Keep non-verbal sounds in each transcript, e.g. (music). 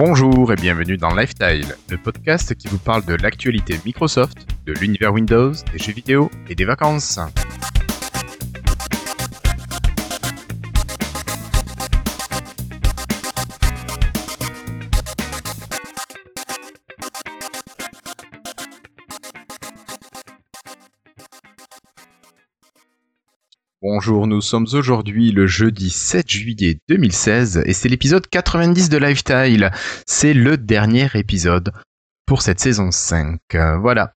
Bonjour et bienvenue dans Lifestyle, le podcast qui vous parle de l'actualité Microsoft, de l'univers Windows, des jeux vidéo et des vacances. Bonjour, nous sommes aujourd'hui le jeudi 7 juillet 2016 et c'est l'épisode 90 de Lifestyle. C'est le dernier épisode pour cette saison 5. Voilà.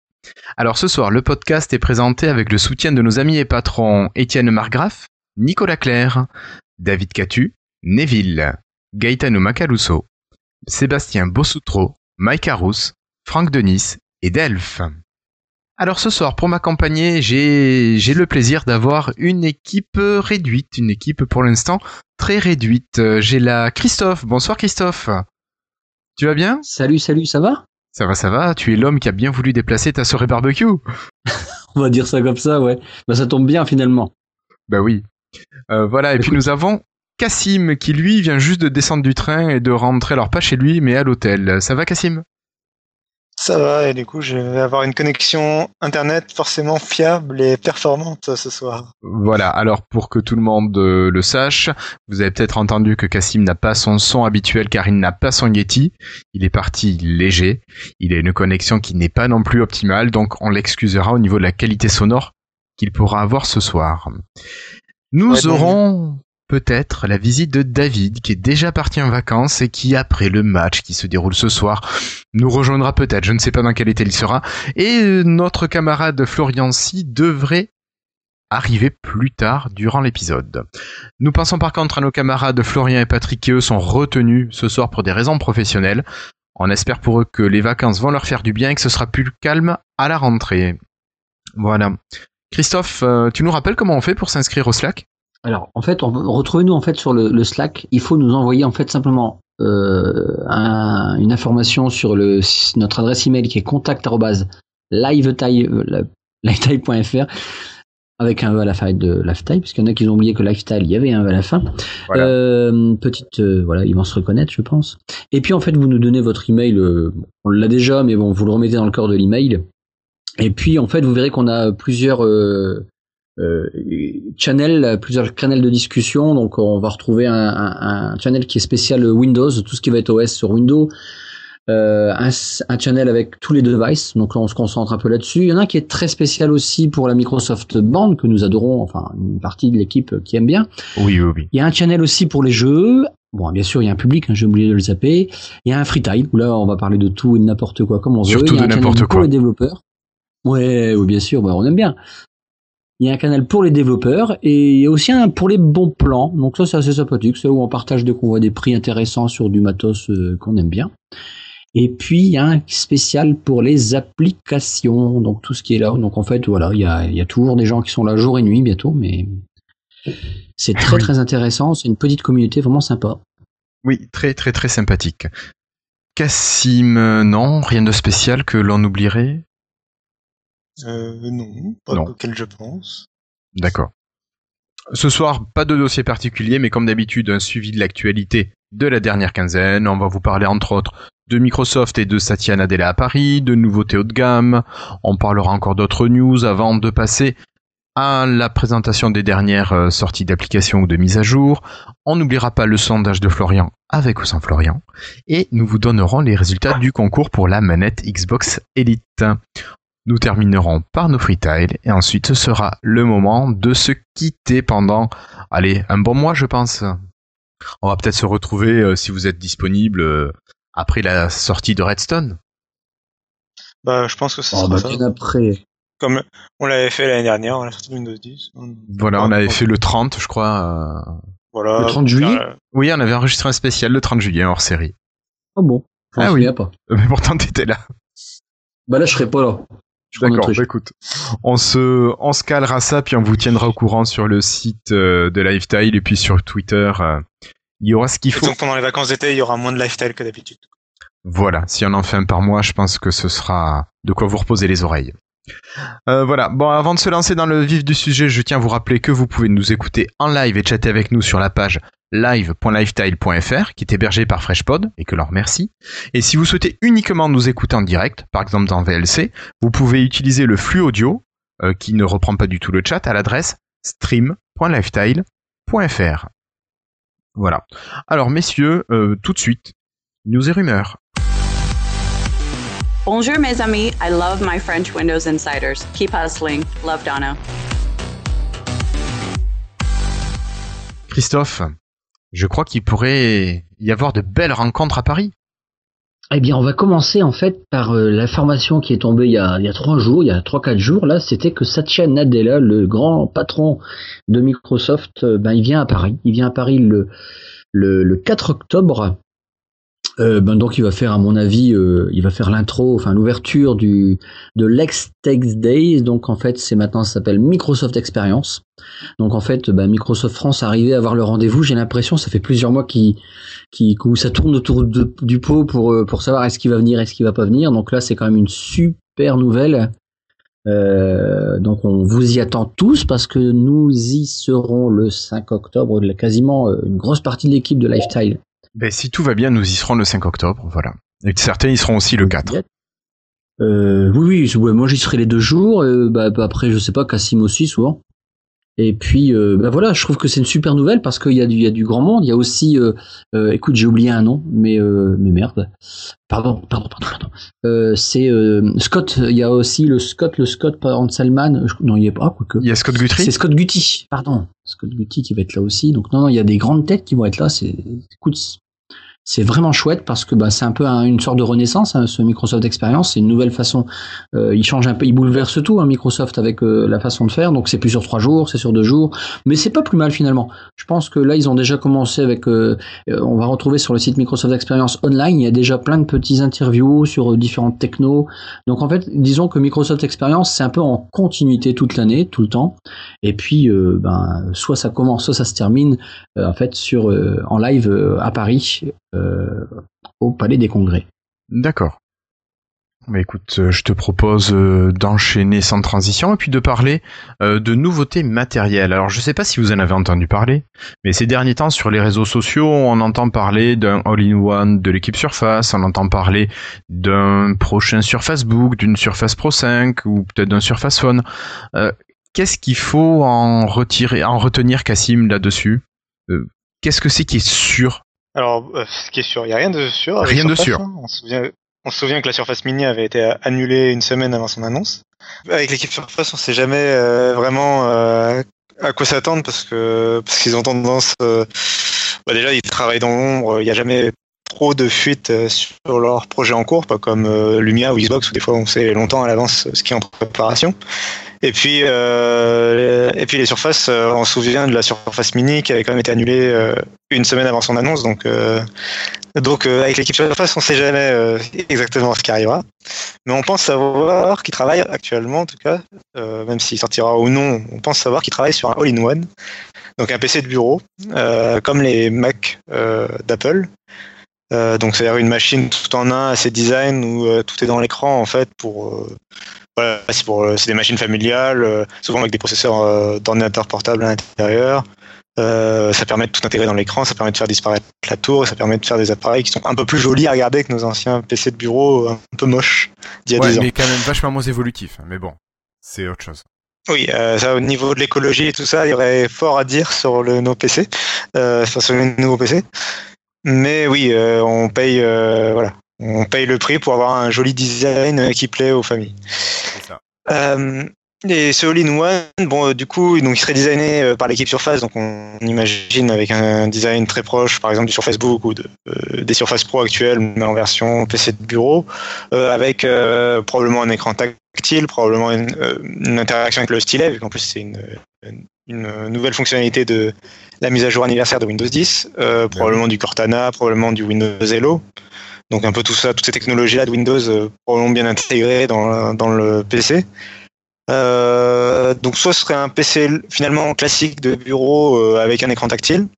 Alors ce soir, le podcast est présenté avec le soutien de nos amis et patrons Étienne Margraff, Nicolas Claire, David Catu, Neville, Gaetano Macaluso, Sébastien Bossoutro, Mike Arous, Franck Denis et Delph. Alors ce soir, pour m'accompagner, j'ai le plaisir d'avoir une équipe réduite, une équipe pour l'instant très réduite. J'ai la Christophe. Bonsoir Christophe. Tu vas bien? Salut, salut, ça va? Ça va, ça va. Tu es l'homme qui a bien voulu déplacer ta soirée barbecue. (laughs) On va dire ça comme ça, ouais. Bah ça tombe bien finalement. Bah oui. Euh, voilà, et puis nous avons Cassim qui lui vient juste de descendre du train et de rentrer, alors pas chez lui, mais à l'hôtel. Ça va Cassim? Ça va, et du coup, je vais avoir une connexion Internet forcément fiable et performante ce soir. Voilà, alors pour que tout le monde euh, le sache, vous avez peut-être entendu que Cassim n'a pas son son habituel car il n'a pas son Yeti. Il est parti léger. Il a une connexion qui n'est pas non plus optimale, donc on l'excusera au niveau de la qualité sonore qu'il pourra avoir ce soir. Nous aurons peut-être la visite de David qui est déjà parti en vacances et qui après le match qui se déroule ce soir nous rejoindra peut-être, je ne sais pas dans quel état il sera, et euh, notre camarade Florian Si devrait arriver plus tard durant l'épisode. Nous pensons par contre à nos camarades Florian et Patrick qui eux sont retenus ce soir pour des raisons professionnelles. On espère pour eux que les vacances vont leur faire du bien et que ce sera plus calme à la rentrée. Voilà. Christophe, euh, tu nous rappelles comment on fait pour s'inscrire au Slack? Alors, en fait, retrouvez-nous en fait sur le, Slack. Il faut nous envoyer en fait simplement euh, une information sur le, notre adresse email qui est contact@livetile.fr (laughs) avec un E à la fin de Lifetime, parce qu'il y en a qui ont oublié que Lifestyle, il y avait un E à la fin. Euh, petite, euh, voilà, ils vont se reconnaître, je pense. Et puis en fait, vous nous donnez votre email, on l'a déjà, mais bon, vous le remettez dans le corps de l'email. Et puis en fait, vous verrez qu'on a plusieurs euh, channel, plusieurs canaux de discussion. Donc on va retrouver un, un, un, channel qui est spécial Windows, tout ce qui va être OS sur Windows. Euh, un, un, channel avec tous les devices, donc là on se concentre un peu là-dessus. Il y en a un qui est très spécial aussi pour la Microsoft Band que nous adorons, enfin une partie de l'équipe qui aime bien. Oui, oui, oui. Il y a un channel aussi pour les jeux. Bon, bien sûr, il y a un public, hein, j'ai oublié de le zapper. Il y a un free time où là on va parler de tout et de n'importe quoi comme on Surtout veut. Surtout de n'importe quoi. Pour les développeurs. Ouais, oui, bien sûr, bah, on aime bien. Il y a un canal pour les développeurs et il y a aussi un pour les bons plans. Donc ça, c'est assez sympathique. C'est où on partage dès qu'on voit des prix intéressants sur du matos euh, qu'on aime bien. Et puis, il y a un spécial pour les applications. Donc tout ce qui est là. Donc en fait, voilà, il y a, il y a toujours des gens qui sont là jour et nuit bientôt, mais c'est très très intéressant. C'est une petite communauté vraiment sympa. Oui, très très très sympathique. Cassim, non, rien de spécial que l'on oublierait? Euh, non, pas non. auquel je pense. D'accord. Ce soir, pas de dossier particulier, mais comme d'habitude, un suivi de l'actualité de la dernière quinzaine. On va vous parler entre autres de Microsoft et de Satya Nadella à Paris, de nouveautés haut de gamme. On parlera encore d'autres news avant de passer à la présentation des dernières euh, sorties d'applications ou de mises à jour. On n'oubliera pas le sondage de Florian avec ou sans Florian. Et nous vous donnerons les résultats du concours pour la manette Xbox Elite. Nous terminerons par nos freetiles et ensuite ce sera le moment de se quitter pendant, allez, un bon mois je pense. On va peut-être se retrouver euh, si vous êtes disponible euh, après la sortie de Redstone. Bah, je pense que ça oh, sera bah, ça. bien après. Comme on l'avait fait l'année dernière, on l'a sorti de Windows 10. Voilà, on avait fait le 30, je crois. euh, Voilà. Le 30 juillet Euh, Oui, on avait enregistré un spécial le 30 juillet hors série. Ah bon? Ah oui. pas. (laughs) Mais pourtant t'étais là. Bah là, je serai pas là. D'accord, bah écoute, on se, on se calera ça, puis on vous tiendra au courant sur le site euh, de Lifestyle et puis sur Twitter. euh, il y aura ce qu'il et faut. donc pendant les vacances d'été, il y aura moins de lifestyle que d'habitude. Voilà, si on en fait un par mois, je pense que ce sera de quoi vous reposer les oreilles. Voilà. Bon, avant de se lancer dans le vif du sujet, je tiens à vous rappeler que vous pouvez nous écouter en live et chatter avec nous sur la page live.lifestyle.fr qui est hébergée par FreshPod et que l'on remercie. Et si vous souhaitez uniquement nous écouter en direct, par exemple dans VLC, vous pouvez utiliser le flux audio qui ne reprend pas du tout le chat à l'adresse stream.lifestyle.fr. Voilà. Alors messieurs, tout de suite, news et rumeurs. Bonjour mes amis, I love my French Windows Insiders. Keep hustling. Love Donna. Christophe, je crois qu'il pourrait y avoir de belles rencontres à Paris. Eh bien, on va commencer en fait par euh, l'information qui est tombée il y a, il y a trois jours, il y a trois quatre jours. Là, c'était que Satya Nadella, le grand patron de Microsoft, euh, ben il vient à Paris. Il vient à Paris le le, le 4 octobre euh, ben donc il va faire à mon avis, euh, il va faire l'intro, enfin l'ouverture du de l'Ex Days. Donc en fait c'est maintenant ça s'appelle Microsoft Experience. Donc en fait ben, Microsoft France arrivé à avoir le rendez-vous. J'ai l'impression ça fait plusieurs mois qui qui ça tourne autour du pot pour euh, pour savoir est-ce qu'il va venir, est-ce qu'il va pas venir. Donc là c'est quand même une super nouvelle. donc on vous y attend tous parce que nous y serons le 5 octobre, quasiment une grosse partie de l'équipe de Lifestyle ben, si tout va bien, nous y serons le 5 octobre, voilà. Et certains y seront aussi le 4. Euh, oui, oui, moi j'y serai les deux jours. Euh, bah, bah, après, je sais pas, Cassim aussi souvent. Et puis, euh, bah voilà, je trouve que c'est une super nouvelle parce qu'il y, a du, y a du grand monde. Il y a aussi, euh, écoute, j'ai oublié un nom, mais mais merde. Pardon, pardon, pardon, pardon. c'est Scott. Il y a aussi le Scott, le Scott par Selman. Non, il y a pas. Quoi que. Il y a Scott Guthrie? C'est Scott Guthrie, pardon. Scott Guthrie qui va être là aussi. Donc non, non, il y a des grandes têtes qui vont être là. C'est, écoute, c'est vraiment chouette parce que bah, c'est un peu une sorte de renaissance hein, ce Microsoft Experience c'est une nouvelle façon euh, il change un peu il bouleverse tout hein, Microsoft avec euh, la façon de faire. Donc c'est plus sur trois jours c'est sur deux jours. Mais c'est pas plus mal finalement. Je pense que là ils ont déjà commencé avec euh, on va retrouver sur le site Microsoft Experience online il y a déjà plein de petits interviews sur différentes technos. Donc en fait disons que Microsoft Experience c'est un peu en continuité toute l'année tout le temps. Et puis ben soit ça commence soit ça se termine en fait sur en live à Paris euh, au Palais des Congrès. D'accord. Mais écoute, euh, je te propose euh, d'enchaîner sans transition et puis de parler de nouveautés matérielles. Alors je ne sais pas si vous en avez entendu parler, mais ces derniers temps sur les réseaux sociaux, on entend parler d'un all-in-one de l'équipe Surface, on entend parler d'un prochain Surface Book, d'une Surface Pro 5 ou peut-être d'un Surface Phone. Qu'est-ce qu'il faut en retirer, en retenir, Cassim, là-dessus? Qu'est-ce que c'est qui est sûr alors, euh, ce qui est sûr, il n'y a rien de sûr. Rien de sûr. Hein. On, se souvient, on se souvient que la Surface Mini avait été annulée une semaine avant son annonce. Avec l'équipe Surface, on sait jamais euh, vraiment euh, à quoi s'attendre parce que parce qu'ils ont tendance. bah déjà, ils travaillent dans l'ombre. Il n'y a jamais trop de fuites sur leurs projets en cours, pas comme Lumia ou Xbox où des fois on sait longtemps à l'avance ce qui est en préparation. Et puis, euh, et puis les surfaces, euh, on se souvient de la surface mini qui avait quand même été annulée euh, une semaine avant son annonce. Donc, euh, donc avec l'équipe surface, on ne sait jamais exactement ce qui arrivera. Mais on pense savoir qu'il travaille actuellement, en tout cas, même s'il sortira ou non, on pense savoir qu'il travaille sur un all-in-one, donc un PC de bureau, comme les Mac d'Apple. donc c'est-à-dire une machine tout en un, assez design où tout est dans l'écran en fait pour voilà, c'est pour euh, c'est des machines familiales, euh, souvent avec des processeurs euh, d'ordinateur portable à l'intérieur. ça permet de tout intégrer dans l'écran, ça permet de faire disparaître la tour, ça permet de faire des appareils qui sont un peu plus jolis à regarder que nos anciens PC de bureau un peu moches d'il y a ouais, ans. mais quand même vachement moins évolutif. Hein, mais bon, c'est autre chose. Oui, euh, ça au niveau de l'écologie et tout ça, il y aurait fort à dire sur le nos PC, euh, sur les nouveaux PC. Mais oui, euh, on paye, voilà, on paye le prix pour avoir un joli design qui plaît aux familles. Ça. Euh, et ce all-in-one, bon, euh, du coup, donc, il serait designé euh, par l'équipe Surface, donc on imagine avec un design très proche, par exemple du Surface Book ou de, des Surface Pro actuelles, mais en version PC de bureau, avec probablement un écran tactile, probablement une, interaction avec le stylet, vu qu'en plus c'est une, une, nouvelle fonctionnalité de la mise à jour anniversaire de Windows 10, probablement du Cortana, probablement du Windows Hello. Donc un peu tout ça, toutes ces technologies-là de Windows euh, probablement bien intégrées dans, dans le PC. Euh, donc soit ce serait un PC finalement classique de bureau euh, avec un écran tactile,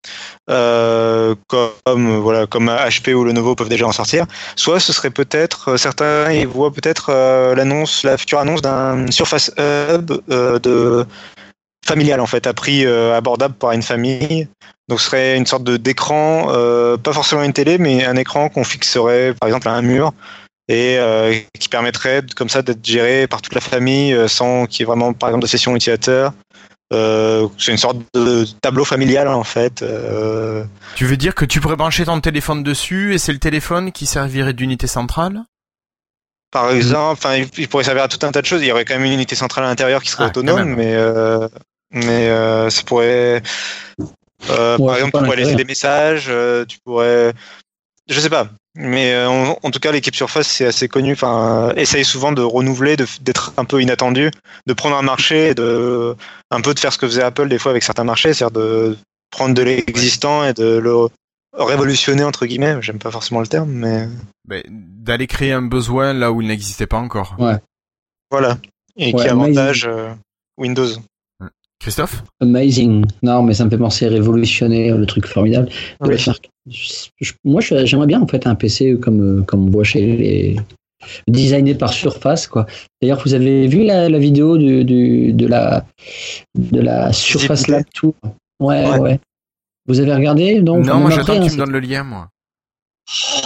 comme voilà comme HP ou Lenovo peuvent déjà en sortir. Soit ce serait peut-être certains voient peut-être l'annonce, la future annonce d'un Surface Hub de familial en fait, à prix abordable pour une famille. Donc ce serait une sorte de d'écran, pas forcément une télé, mais un écran qu'on fixerait par exemple à un mur et euh, qui permettrait comme ça d'être géré par toute la famille euh, sans qu'il y ait vraiment par exemple de session utilisateur. Euh, c'est une sorte de tableau familial en fait. Euh... Tu veux dire que tu pourrais brancher ton téléphone dessus et c'est le téléphone qui servirait d'unité centrale? Par exemple, enfin, il pourrait servir à tout un tas de choses. Il y aurait quand même une unité centrale à l'intérieur qui serait ah, autonome, mais euh, mais euh, ça pourrait. Euh, par exemple, tu pourrais laisser des messages, tu pourrais. Je sais pas. Mais euh, en, tout cas, l'équipe Surface, c'est assez connu. Enfin, euh, essaye souvent de renouveler, d'être un peu inattendu, de prendre un marché, de un peu de faire ce que faisait Apple des fois avec certains marchés, c'est-à-dire de prendre de l'existant et de le révolutionner entre guillemets. J'aime pas forcément le terme, mais d'aller créer un besoin là où il n'existait pas encore. Ouais. Voilà. Et qui avantage euh, Windows. Christophe Amazing. Non, mais ça me fait penser révolutionnaire, le truc formidable. moi, j'aimerais bien en fait un PC comme, comme on voit chez les designé par Surface quoi. D'ailleurs, vous avez vu la, vidéo du, de la de la Surface Lab Tour ouais, ouais, Vous avez regardé? Non, moi j'attends que tu me donnes le lien, moi.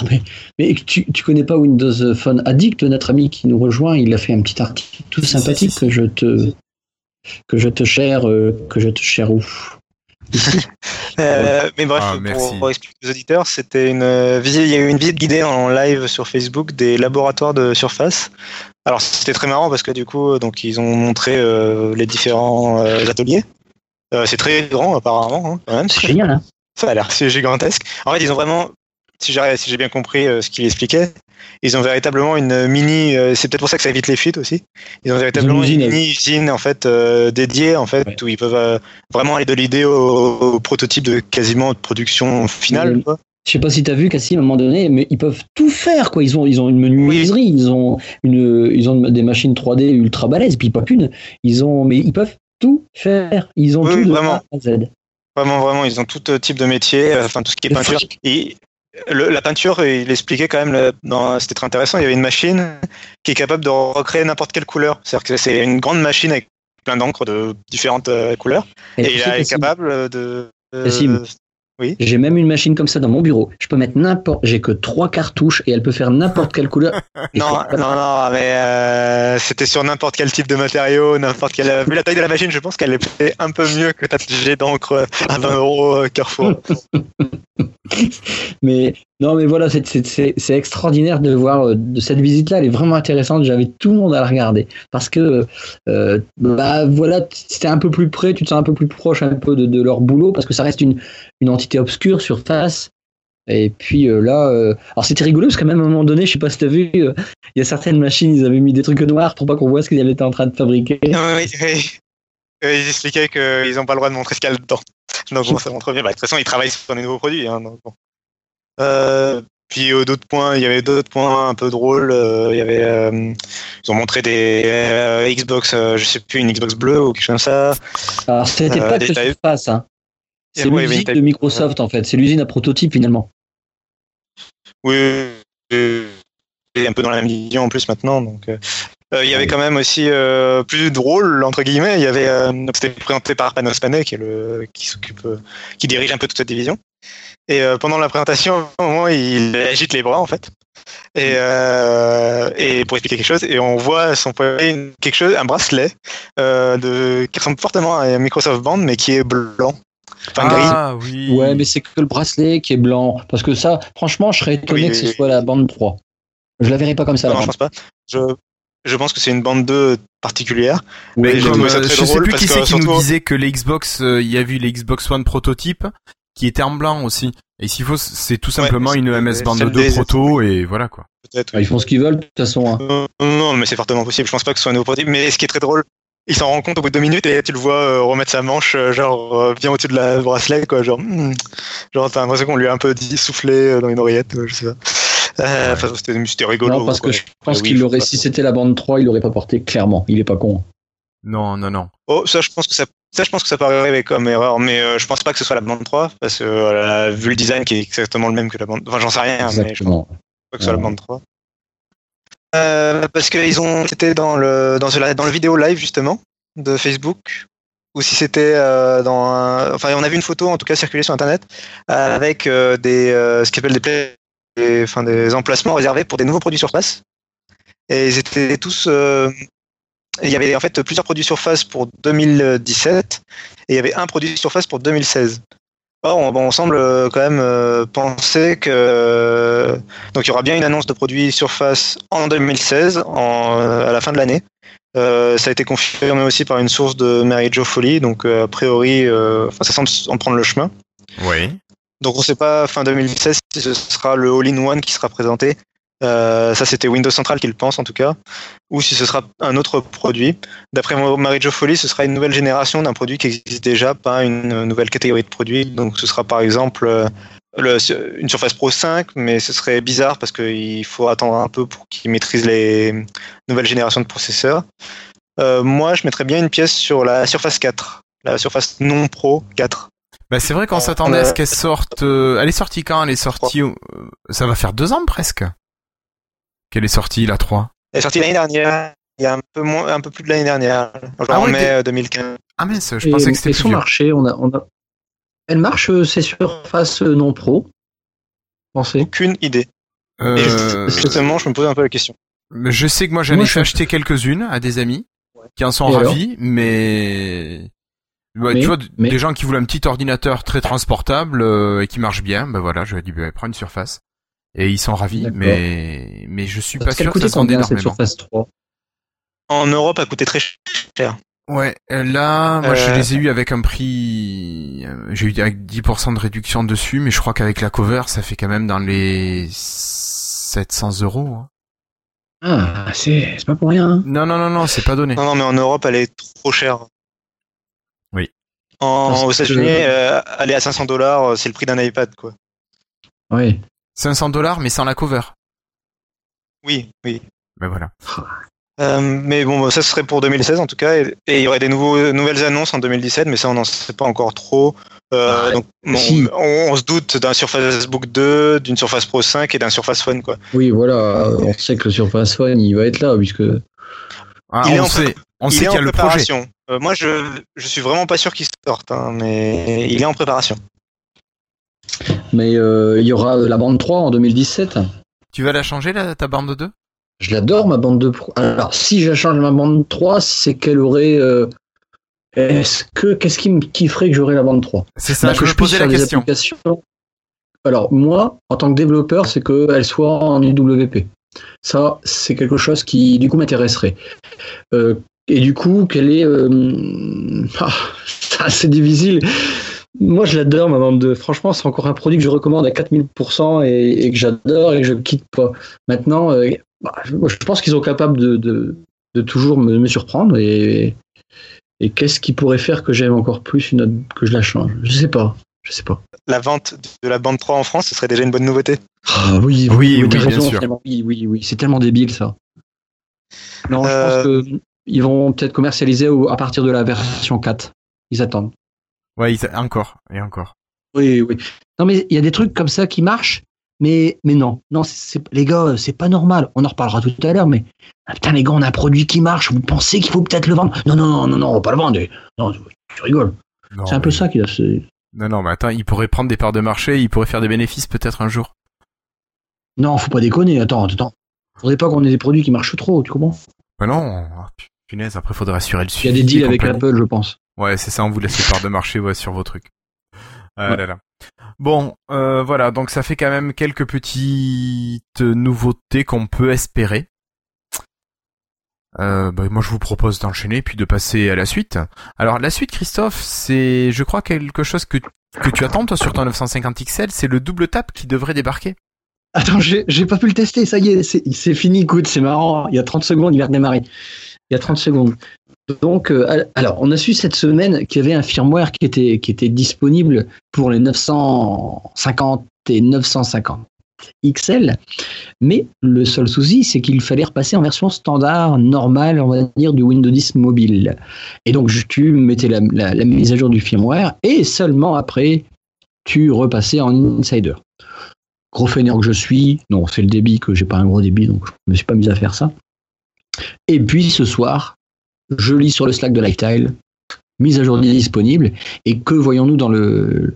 Oh, mais, mais tu, tu connais pas Windows Phone Addict, notre ami qui nous rejoint, il a fait un petit article tout sympathique que je te que je te cher, euh, que je te cher ouf. (laughs) euh, mais bref, ah, pour, expliquer aux auditeurs, c'était une euh, visite, il y a eu une visite guidée en live sur Facebook des laboratoires de surface. Alors c'était très marrant parce que du coup, donc ils ont montré euh, les différents ateliers. c'est très grand apparemment, hein, quand même. C'est génial. Hein ça a l'air c'est gigantesque. En fait, ils ont vraiment si j'ai si bien compris euh, ce qu'il expliquait, ils ont véritablement une mini. Euh, c'est peut-être pour ça que ça évite les fuites aussi. Ils ont véritablement une, mini usine en fait euh, dédiée en fait où ils peuvent vraiment aller de l'idée au, prototype de quasiment de production finale. Je je sais pas si tu as vu Cassie à un moment donné, mais ils peuvent tout faire quoi. Ils ont ils ont une menuiserie, ils ont une ils ont des machines 3D ultra balèzes, puis pas qu'une. Ils ont mais ils peuvent tout faire. Ils ont tout de vraiment. A à Z. Vraiment, vraiment, ils ont tout type de métier, enfin tout ce qui est peinture. Et la peinture, il expliquait quand même, c'était très intéressant, il y avait une machine qui est capable de recréer n'importe quelle couleur. C'est-à-dire que c'est une grande machine avec plein d'encre de différentes euh, couleurs. Et, il est capable de... oui. J'ai même une machine comme ça dans mon bureau. Je peux mettre n'importe, j'ai que trois cartouches et elle peut faire n'importe quelle couleur. (laughs) non, non, non, mais euh, c'était sur n'importe quel type de matériau, n'importe quelle. Vu la taille de la machine, je pense qu'elle est un peu mieux que ta jet d'encre à 20 euros euh, Carrefour. (laughs) mais non, mais voilà, c'est extraordinaire de voir euh, de cette visite-là. Elle est vraiment intéressante. J'invite tout le monde à la regarder parce que euh, bah voilà, c'était un peu plus près, tu te sens un peu plus proche un peu de, leur boulot parce que ça reste une, une entité obscure sur face. Et puis euh, là, alors c'était rigolo parce qu'à même un moment donné, je sais pas si tu as vu, il y a certaines machines, ils avaient mis des trucs noirs pour pas qu'on voit ce qu'ils étaient en train de fabriquer. Oui, oui. Ils expliquaient qu'ils n'ont pas le droit de montrer ce qu'il y a dedans. (laughs) Donc bon, ça montre bien. Bah, de toute façon, ils travaillent sur des nouveaux produits. Hein. Euh, puis euh, d'autres points, il y avait d'autres points un peu drôles. Euh, il y avait, ils ont montré des Xbox, je sais plus, une Xbox bleue ou quelque chose comme ça. Alors c'était pas que Surface, hein. C'est l'usine de Microsoft en fait. C'est l'usine à prototype finalement. Oui, un peu dans la même vision en plus maintenant. Donc, euh, il y avait quand même aussi euh, plus drôle entre guillemets. Il y avait euh, c'était présenté par Panos Panay qui est le qui s'occupe qui dirige un peu toute cette division. Et pendant la présentation, au moment il agite les bras en fait. Et, et pour expliquer quelque chose, et on voit son poignet quelque chose, un bracelet de qui ressemble fortement à un Microsoft Band mais qui est blanc. Enfin, ah, Oui. Ouais, mais c'est que le bracelet qui est blanc. Parce que ça, franchement, je serais étonné que ce soit la bande 3. Je la verrai pas comme ça. Non, je pense pas. Je, je pense que c'est une bande 2 particulière. mais comme, euh, je sais plus qui c'est qui nous disait que les Xbox, euh, il y a vu les Xbox One prototype qui était en blanc aussi. Et s'il faut, c'est tout simplement une MS bande 2 proto et voilà quoi. Peut-être. Ah, ils font ce qu'ils veulent de toute façon. Hein. Euh, non, mais c'est fortement possible. Je pense pas que ce soit un nouveau prototype. Mais ce qui est très drôle, il s'en rend compte au bout de deux minutes et tu le vois remettre sa manche genre bien au-dessus de la bracelet quoi genre hmm. genre t'as l'impression qu'on lui a un peu dit soufflé dans une oreillette je sais pas euh, c'était rigolo. Non, parce que je pense qu'il aurait, si c'était la bande 3, il l'aurait pas porté, clairement. Il est pas con. Non, non, non. Oh, ça, je pense que ça, ça, je pense que ça peut arriver comme erreur, mais euh, je pense pas que ce soit la bande 3, parce que euh, vu le design qui est exactement le même que la bande, enfin, j'en sais rien, mais je pense pas que ce soit la bande 3. Euh, parce qu'ils ont, c'était dans le, dans le, dans le vidéo live, justement, de Facebook, ou si c'était dans un, enfin, on a vu une photo, en tout cas, circuler sur Internet, avec des, ce qu'ils appellent des, des, enfin, des emplacements réservés pour des nouveaux produits surface. Et ils étaient tous, il y avait en fait plusieurs produits surface pour 2017 et il y avait un produit surface pour 2016. Or, on, semble euh, quand même euh, penser que donc il y aura bien une annonce de produits surface en 2016, en, euh, à la fin de l'année. Euh, ça a été confirmé aussi par une source de Mary Jo Foley, donc euh, a priori, euh, ça semble en prendre le chemin. Oui. Donc on ne sait pas fin 2016 si ce sera le all-in-one qui sera présenté. Euh, ça c'était Windows Central qui le pense en tout cas, ou si ce sera un autre produit. D'après Mary Jo Foley, ce sera une nouvelle génération d'un produit qui existe déjà, pas une nouvelle catégorie de produits. Donc ce sera par exemple euh, le- une Surface Pro 5, mais ce serait bizarre parce qu'il faut attendre un peu pour qu'ils maîtrisent les nouvelles générations de processeurs. Euh, moi, je mettrais bien une pièce sur la Surface 4, la Surface non Pro 4. Bah, c'est vrai qu'on s'attendait à ce qu'elle sorte. euh, Elle est sortie quand Elle est sortie. Ça va faire deux ans presque. Qu'elle est sortie, la 3. Elle est sortie l'année dernière, il y a un peu, moins, un peu plus de l'année dernière, genre Ah en mai t'es- euh, 2015. Ah mince, je Et- pensais que c'était plus son marché, on a, on a... Elle marche, euh, c'est surface euh, non pro. Pensez. Aucune idée. Et Euh, justement, je me pose un peu la question. mais je sais que moi j'en ai fait acheter quelques-unes à des amis qui en sont Et ravis, mais... Ouais, Mais- tu vois, mais- des gens qui voulaient un petit ordinateur très transportable euh, et qui marche bien, ben voilà, je lui ai dit, ben, prends une surface. Et ils sont ravis, mais mais je suis pas Parce sûr que ça cette énormément. surface 3 En Europe, a coûté très cher. Ouais, euh, là, moi je Euh, les ai eu avec un prix, euh, j'ai eu avec 10% de réduction dessus, mais je crois qu'avec la cover, ça fait quand même dans les 700 euros. hein. Ah, c'est c'est pas pour rien. hein. Non, non, non, non, c'est pas donné. Non, non, mais en Europe, elle est trop chère. Oui. En, aux États-Unis, euh, elle est à 500 dollars, c'est le prix d'un iPad, quoi. Oui. 500 dollars, mais sans la cover. Oui, oui. Ben voilà. Euh, mais bon, bah, ça serait pour 2016 en tout cas, et et il y aurait des nouveaux, nouvelles annonces en 2017, mais ça on n'en sait pas encore trop. Euh, Ah, donc, bon, si. on, on se doute d'un Surface Book 2, d'une Surface Pro 5 et d'un Surface Phone quoi. Oui, voilà. On sait que le Surface One, il va être là, puisque. Ah, Il est on en sait, on il sait est qu'il y a le projet. préparation. Euh, moi, je je suis vraiment pas sûr qu'il sorte, hein, mais il est en préparation. Mais euh, il y aura la bande 3 en 2017. Tu vas la changer, là, ta bande 2 Je l'adore, ma bande 2 Pro. Alors, si je change ma bande 3, c'est qu'elle aurait. euh, Est-ce que. Qu'est-ce qui me kifferait que j'aurais la bande 3 C'est ça, Bah, je que je posais la question. Alors, moi, en tant que développeur, c'est qu'elle soit en UWP. Ça, c'est quelque chose qui, du coup, m'intéresserait. Euh, et du coup, quelle est. euh, (laughs) ah, c'est difficile. Moi, je l'adore, ma bande 2. Franchement, c'est encore un produit que je recommande à 4000% et, et que j'adore et que je quitte pas. Maintenant, euh, bah, je, je pense qu'ils sont capables de, de, de toujours me, me surprendre et, et qu'est-ce qui pourrait faire que j'aime encore plus une autre, que je la change? Je sais pas. Je sais pas. La vente de la bande 3 en France, ce serait déjà une bonne nouveauté? Ah oui, Oui, oui, t'as bien raison, sûr. Oui, oui, oui. C'est tellement débile ça. Non, je Euh, pense que ils vont peut-être commercialiser à partir de la version 4. Ils attendent. Ouais, encore, et encore. Oui, oui. Non, mais il y a des trucs comme ça qui marchent, mais, mais non. Non, c'est, les gars, c'est pas normal. On en reparlera tout à l'heure, mais ah, putain, les gars, on a un produit qui marche. Vous pensez qu'il faut peut-être le vendre? Non, non, non, non, non, on va pas le vendre. Non, tu, tu rigoles. C'est un peu ça qui a. Non, non, mais attends, il pourrait prendre des parts de marché, il pourrait faire des bénéfices peut-être un jour. Non, faut pas déconner. Attends, attends. Faudrait pas qu'on ait des produits qui marchent trop, tu comprends? Ben non, ah, punaise, après faudrait assurer le Il y suivi. a des deals avec. Apple, je pense. Ouais, c'est ça, on vous laisse les parts de marché ouais, sur vos trucs. Ah Ouais. là là. Bon, euh, voilà, donc ça fait quand même quelques petites nouveautés qu'on peut espérer. Euh, bah, moi, je vous propose d'enchaîner puis de passer à la suite. Alors, la suite, Christophe, c'est, je crois, quelque chose que, que tu attends, toi, sur ton 950 XL, c'est le double tap qui devrait débarquer. Attends, j'ai j'ai pas pu le tester, ça y est, c'est c'est fini, écoute, c'est marrant. Il y a 30 secondes, il vient de démarrer. Il y a 30 secondes. Donc, euh, al- alors, on a su cette semaine qu'il y avait un firmware qui était, qui était disponible pour les 950 et 950. XL. Mais le seul souci, c'est qu'il fallait repasser en version standard, normale, on va dire, du Windows 10 mobile. Et donc, tu mettais la, mise à jour du firmware et seulement après, tu repassais en insider. Gros fainéant que je suis, non, c'est le débit que j'ai pas un gros débit, donc je me suis pas mis à faire ça. Et puis ce soir, je lis sur le Slack de Lifetile, mise à jour disponible, et que voyons-nous dans le,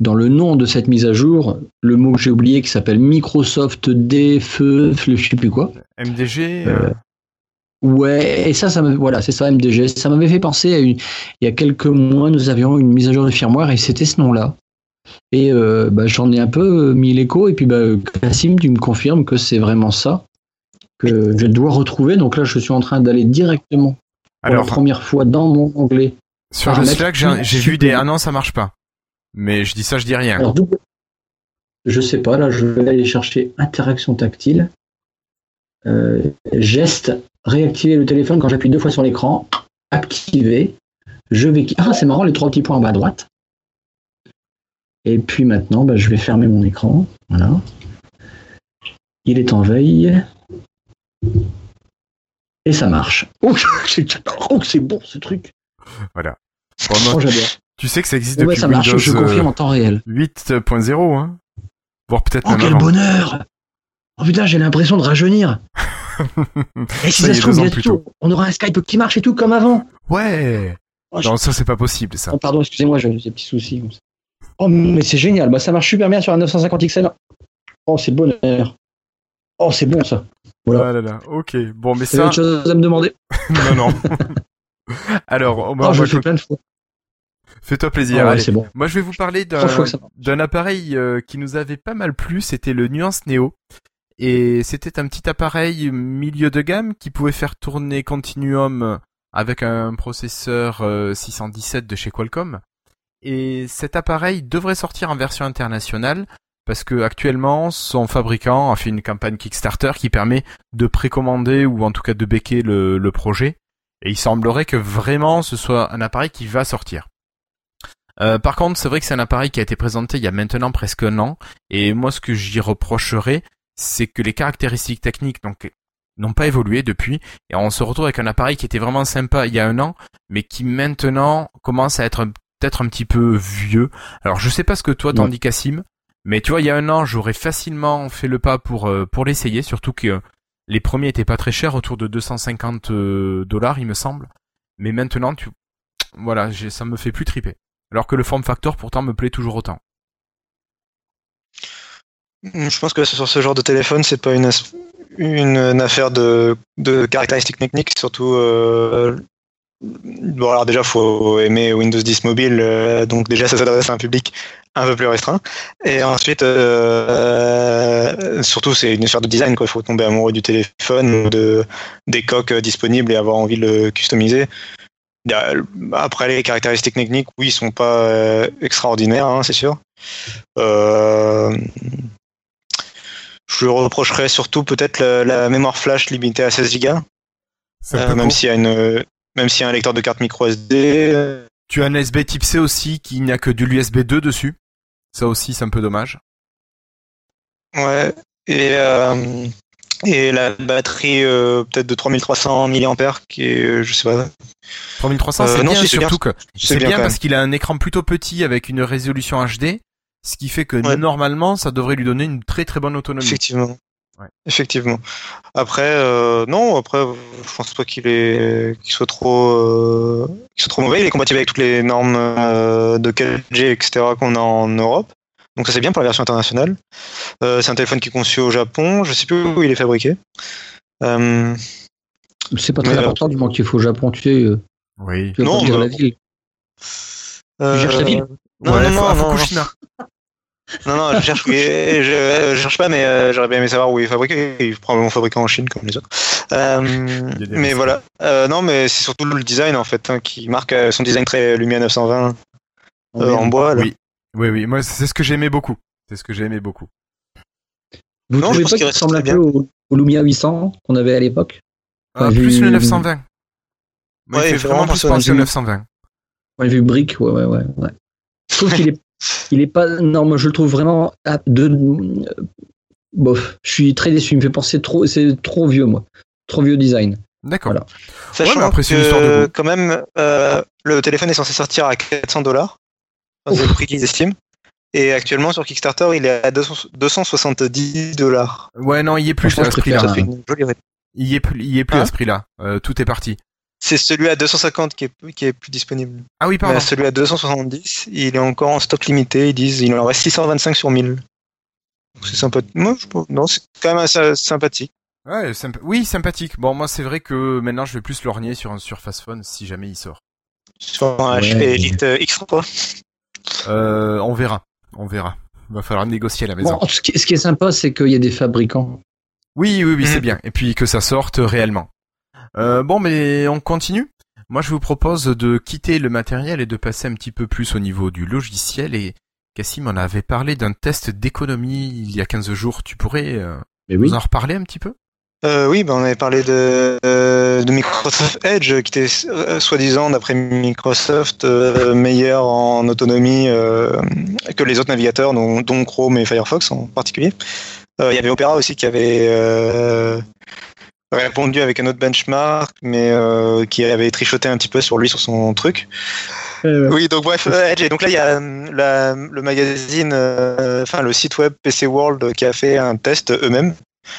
dans le nom de cette mise à jour, le mot que j'ai oublié qui s'appelle Microsoft DFE, je sais plus quoi. MDG euh, Ouais, et ça, ça voilà, c'est ça, MDG. Ça m'avait fait penser à une, il y a quelques mois, nous avions une mise à jour de firmware et c'était ce nom-là. Et euh, bah, j'en ai un peu mis l'écho, et puis bah, Cassim, tu me confirmes que c'est vraiment ça que je dois retrouver. Donc là, je suis en train d'aller directement pour la première fois dans mon onglet. Sur le Slack, j'ai vu des ah non, ça marche pas. Mais je dis ça, je dis rien. Alors, je sais pas, là, je vais aller chercher interaction tactile. Euh, geste, réactiver le téléphone quand j'appuie deux fois sur l'écran, activer. Je vais. Ah, c'est marrant, les trois petits points en bas à droite. Et puis maintenant, bah, je vais fermer mon écran. Voilà. Il est en veille. Et ça marche. Oh, (laughs) oh c'est bon ce truc. Voilà. oh, tu sais que ça existe depuis ça marche, je confirme en temps réel. 8.0, hein. Voire peut-être oh, quel bonheur Oh putain, j'ai l'impression de rajeunir. (laughs) et si ça, se trouve, on aura un Skype qui marche et tout comme avant. Ouais. Oh, non, ça c'est pas possible, ça. Oh, pardon, excusez-moi, j'ai des petits soucis. Oh, mais c'est génial. Bah, ça marche super bien sur un 950 XL. Oh, c'est le bonheur. Oh, c'est bon ça. Voilà. Ah là là. Ok. Bon, mais ça. autre chose à me demander (laughs) Non, non. (laughs) Alors, on va. Oh, je fais plein de fois. Fais-toi plaisir. Ah bon. Moi, je vais vous parler d'un appareil euh, qui nous avait pas mal plu. C'était le Nuance Neo. Et c'était un petit appareil milieu de gamme qui pouvait faire tourner Continuum avec un processeur 617 euh, de chez Qualcomm. Et cet appareil devrait sortir en version internationale parce que actuellement son fabricant a fait une campagne Kickstarter qui permet de précommander ou en tout cas de becquer le, le projet. Et il semblerait que vraiment ce soit un appareil qui va sortir. Euh, par contre, c'est vrai que c'est un appareil qui a été présenté il y a maintenant presque un an, et moi ce que j'y reprocherais, c'est que les caractéristiques techniques donc n'ont pas évolué depuis, et on se retrouve avec un appareil qui était vraiment sympa il y a un an, mais qui maintenant commence à être peut-être un petit peu vieux. Alors je sais pas ce que toi t'en dis Cassim, mais tu vois il y a un an j'aurais facilement fait le pas pour euh, pour l'essayer, surtout que les premiers étaient pas très chers, autour de 250 euh, dollars il me semble, mais maintenant tu voilà ça me fait plus triper alors que le form factor pourtant me plaît toujours autant. Je pense que sur ce genre de téléphone, c'est pas une, une, affaire de, caractéristiques techniques, surtout. Euh, bon, alors déjà, faut aimer Windows 10 mobile, euh, donc déjà, ça s'adresse à un public un peu plus restreint. Et ensuite, euh, surtout, c'est une affaire de design, quoi. Il faut tomber amoureux du téléphone, de, des coques disponibles et avoir envie de le customiser. Après, les caractéristiques techniques, oui, ils sont pas euh, extraordinaires, hein, c'est sûr. Euh, je reprocherais surtout peut-être la, mémoire flash limitée à 16 Go, euh, même s'il y a une, même s'il y a un lecteur de carte micro SD. Tu as un USB Type C aussi qui n'a que de l'USB 2 dessus. Ça aussi, c'est un peu dommage. Ouais. Et et la batterie euh, peut-être de 3300 mAh qui est, euh, je sais pas. 3300 c'est euh, bien, surtout que c'est bien, parce qu'il a un écran plutôt petit avec une résolution HD, ce qui fait que normalement ça devrait lui donner une très très bonne autonomie. Effectivement. Ouais. Effectivement. Après, non, après, je pense pas qu'il est, qu'il soit trop, qu'il soit trop mauvais. Il est compatible avec toutes les normes de 4G, etc. qu'on a en Europe. Donc ça c'est bien pour la version internationale. Euh, c'est un téléphone qui est conçu au Japon. Je sais plus où il est fabriqué. Euh, c'est pas très important du moment qu'il faut au Japon, tu sais. Euh, oui. Tu non, dire la ville. Tu cherches la ville Non, non, non, non, non, non, je cherche, je, cherche pas, mais j'aurais bien aimé savoir où il est fabriqué. Il est probablement fabriqué en Chine comme les autres. mais voilà. non, mais c'est surtout le design en fait hein, qui marque son design très Lumia 920 en bois. Là. Oui. Oui, oui, moi c'est ce que j'aimais beaucoup. C'est ce que j'ai aimé beaucoup. Vous non, trouvez pas qu'il ressemble un peu au, Lumia 800 qu'on avait à l'époque ah, Plus le 920. Ouais, il fait vraiment plus penser au 920. Ouais, vu brique, ouais, ouais, ouais. ouais. Je trouve qu'il est, il est pas. Non, moi je le trouve vraiment de, bof, je suis très déçu. Il me fait penser trop, c'est trop vieux moi, trop vieux design. D'accord. Voilà. Sachant Ouais, après, de que goût. quand même, euh, le téléphone est censé sortir à 400 dollars. C'est le prix qu'ils estiment. Et actuellement, sur Kickstarter, il est à 200 270 dollars. Ouais, non, il y est plus à ce prix-là. Il y est plus, il y est plus Hein à ce prix-là. Euh, tout est parti. C'est celui à 250 qui est, qui est plus disponible. Ah oui, pardon. Mais celui à 270, il est encore en stock limité. Ils disent il en reste 625 sur 1000. Donc C'est sympathique. Moi, je non, c'est quand même assez sympathique. Ouais, oui, sympathique. Bon, moi, c'est vrai que maintenant, je vais plus lorgner sur un Surface Phone si jamais il sort. Sur un Ouais. HP Elite euh, X3. Euh, on verra. On verra. Va falloir négocier à la maison. Bon, ce, qui, est sympa, c'est qu'il y a des fabricants. Oui, oui, oui, c'est Mhm. bien. Et puis que ça sorte réellement. Euh, bon, mais on continue. Moi, je vous propose de quitter le matériel et de passer un petit peu plus au niveau du logiciel. Et Cassim en avait parlé d'un test d'économie il y a 15 jours. Tu pourrais euh, Mais oui. nous en reparler un petit peu? Euh, oui, ben on avait parlé de, euh, de Microsoft Edge, qui était euh, soi-disant, d'après Microsoft, euh, meilleur en autonomie euh, que les autres navigateurs, dont, dont Chrome et Firefox en particulier. Euh, Il y avait Opera aussi qui avait euh, répondu avec un autre benchmark, mais euh, qui avait trichoté un petit peu sur lui, sur son truc. Euh, Oui, donc bref, Edge. Et donc là, il y a euh, la- le magazine, euh, enfin le site web PC World qui a fait un test eux-mêmes.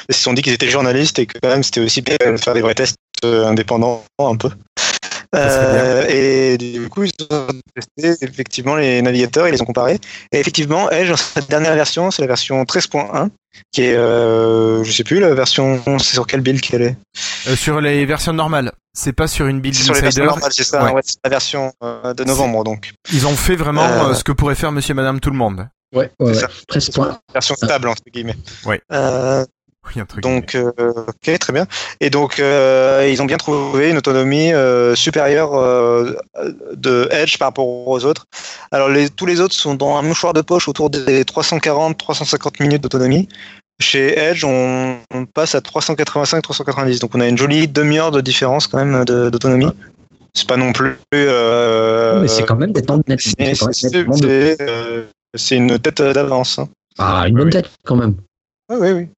Ils se sont dit qu'ils étaient journalistes et que quand même c'était aussi bien de faire des vrais tests indépendants un peu. Euh, et du coup, ils ont testé effectivement les navigateurs, ils les ont comparés. Et effectivement, Edge, dans sa dernière version, c'est la version 13.1, qui est, euh, je sais plus, la version, c'est sur quelle build qu'elle est? Euh, Sur les versions normales. C'est pas sur une build C'est sur les versions normales, c'est ça, Ouais. ouais, c'est la version euh, de novembre donc. Ils ont fait vraiment Euh, ce que pourrait faire Monsieur, Madame, tout le monde. ouais, ouais, ouais. ça. 13 points. Version stable, entre guillemets. Ouais. Euh, Oui, un truc. Donc, euh, ok, très bien. Et donc, euh, ils ont bien trouvé une autonomie euh, supérieure euh, de Edge par rapport aux autres. Alors, les, tous les autres sont dans un mouchoir de poche autour des 340-350 minutes d'autonomie. Chez Edge, on, on passe à 385-390. Donc, on a une jolie demi-heure de différence quand même d'autonomie. C'est pas non plus. Euh, mais c'est quand même net. c'est- nettement de- c'est, euh, c'est une tête d'avance. hein. Ah, une bonne Oui. tête quand même. Oui, oui, oui.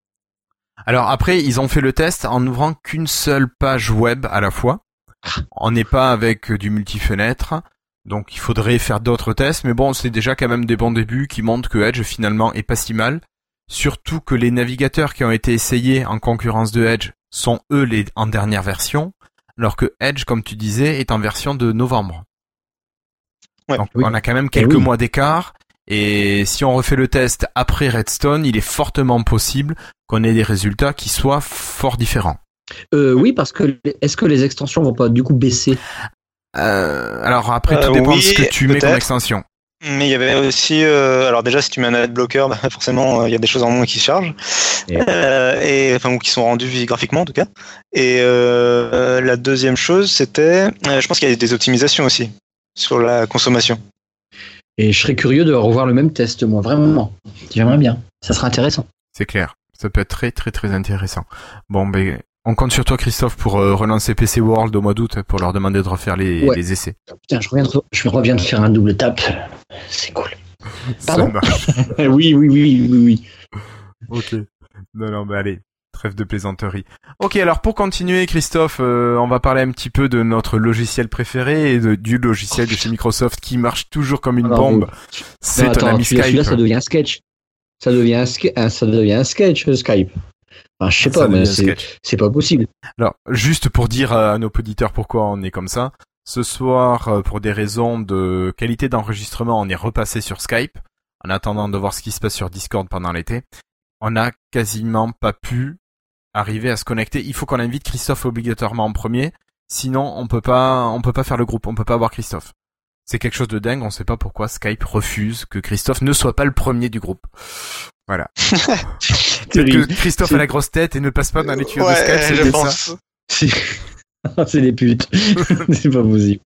Alors après, ils ont fait le test en n'ouvrant qu'une seule page web à la fois. On n'est pas avec du multi-fenêtre. Donc il faudrait faire d'autres tests. Mais bon, c'est déjà quand même des bons débuts qui montrent que Edge finalement est pas si mal. Surtout que les navigateurs qui ont été essayés en concurrence de Edge sont eux les en dernière version. Alors que Edge, comme tu disais, est en version de novembre. Ouais. Donc Oui. on a quand même quelques oui. mois d'écart. Et si on refait le test après Redstone, il est fortement possible qu'on ait des résultats qui soient fort différents. Euh, oui, parce que est-ce que les extensions vont pas du coup baisser? Euh, alors après, tout Euh, dépend de ce que tu mets comme extension. Mais il y avait aussi, euh, alors déjà si tu mets un adblocker, bah, (laughs) forcément euh, il y a des choses en moins qui se chargent, Et- Euh, et enfin ou qui sont rendues graphiquement en tout cas. Et euh, la deuxième chose c'était, euh, je pense qu'il y a des optimisations aussi sur la consommation. Et je serais curieux de revoir le même test, moi, vraiment. J'aimerais bien. Ça sera intéressant. C'est clair. Ça peut être très très très intéressant. Bon, ben, on compte sur toi, Christophe, pour euh, relancer PC World au mois d'août pour leur demander de refaire les, Ouais. les essais. Putain, je reviens, de, je reviens de faire un double tap. C'est cool. (laughs) Ça Pardon marche. (laughs) oui, oui, oui, oui, oui. Ok. Non, non, mais allez. Trêve de plaisanterie. Ok, alors pour continuer, Christophe, euh, on va parler un petit peu de notre logiciel préféré et de- du logiciel de chez Microsoft qui marche toujours comme une bombe. Non, C'est ton attends, ami celui-là, Skype. ça devient un sketch. Ça devient un, ske- un- ça devient un sketch, euh, Skype. Enfin, je sais Ça pas, mais c'est pas possible. Alors, juste pour dire à nos auditeurs pourquoi on est comme ça, ce soir, euh, pour des raisons de qualité d'enregistrement, on est repassé sur Skype, en attendant de voir ce qui se passe sur Discord pendant l'été. On n'a quasiment pas pu arriver à se connecter. Il faut qu'on invite Christophe obligatoirement en premier, sinon on peut pas, on peut pas faire le groupe, on peut pas avoir Christophe. C'est quelque chose de dingue, on sait pas pourquoi Skype refuse que Christophe ne soit pas le premier du groupe. Voilà. (laughs) Que Christophe C'est- a la grosse tête et ne passe pas dans les tuyaux de Skype, je c'était ça. pense. C'est (laughs) c'est des putes. (laughs) c'est pas possible.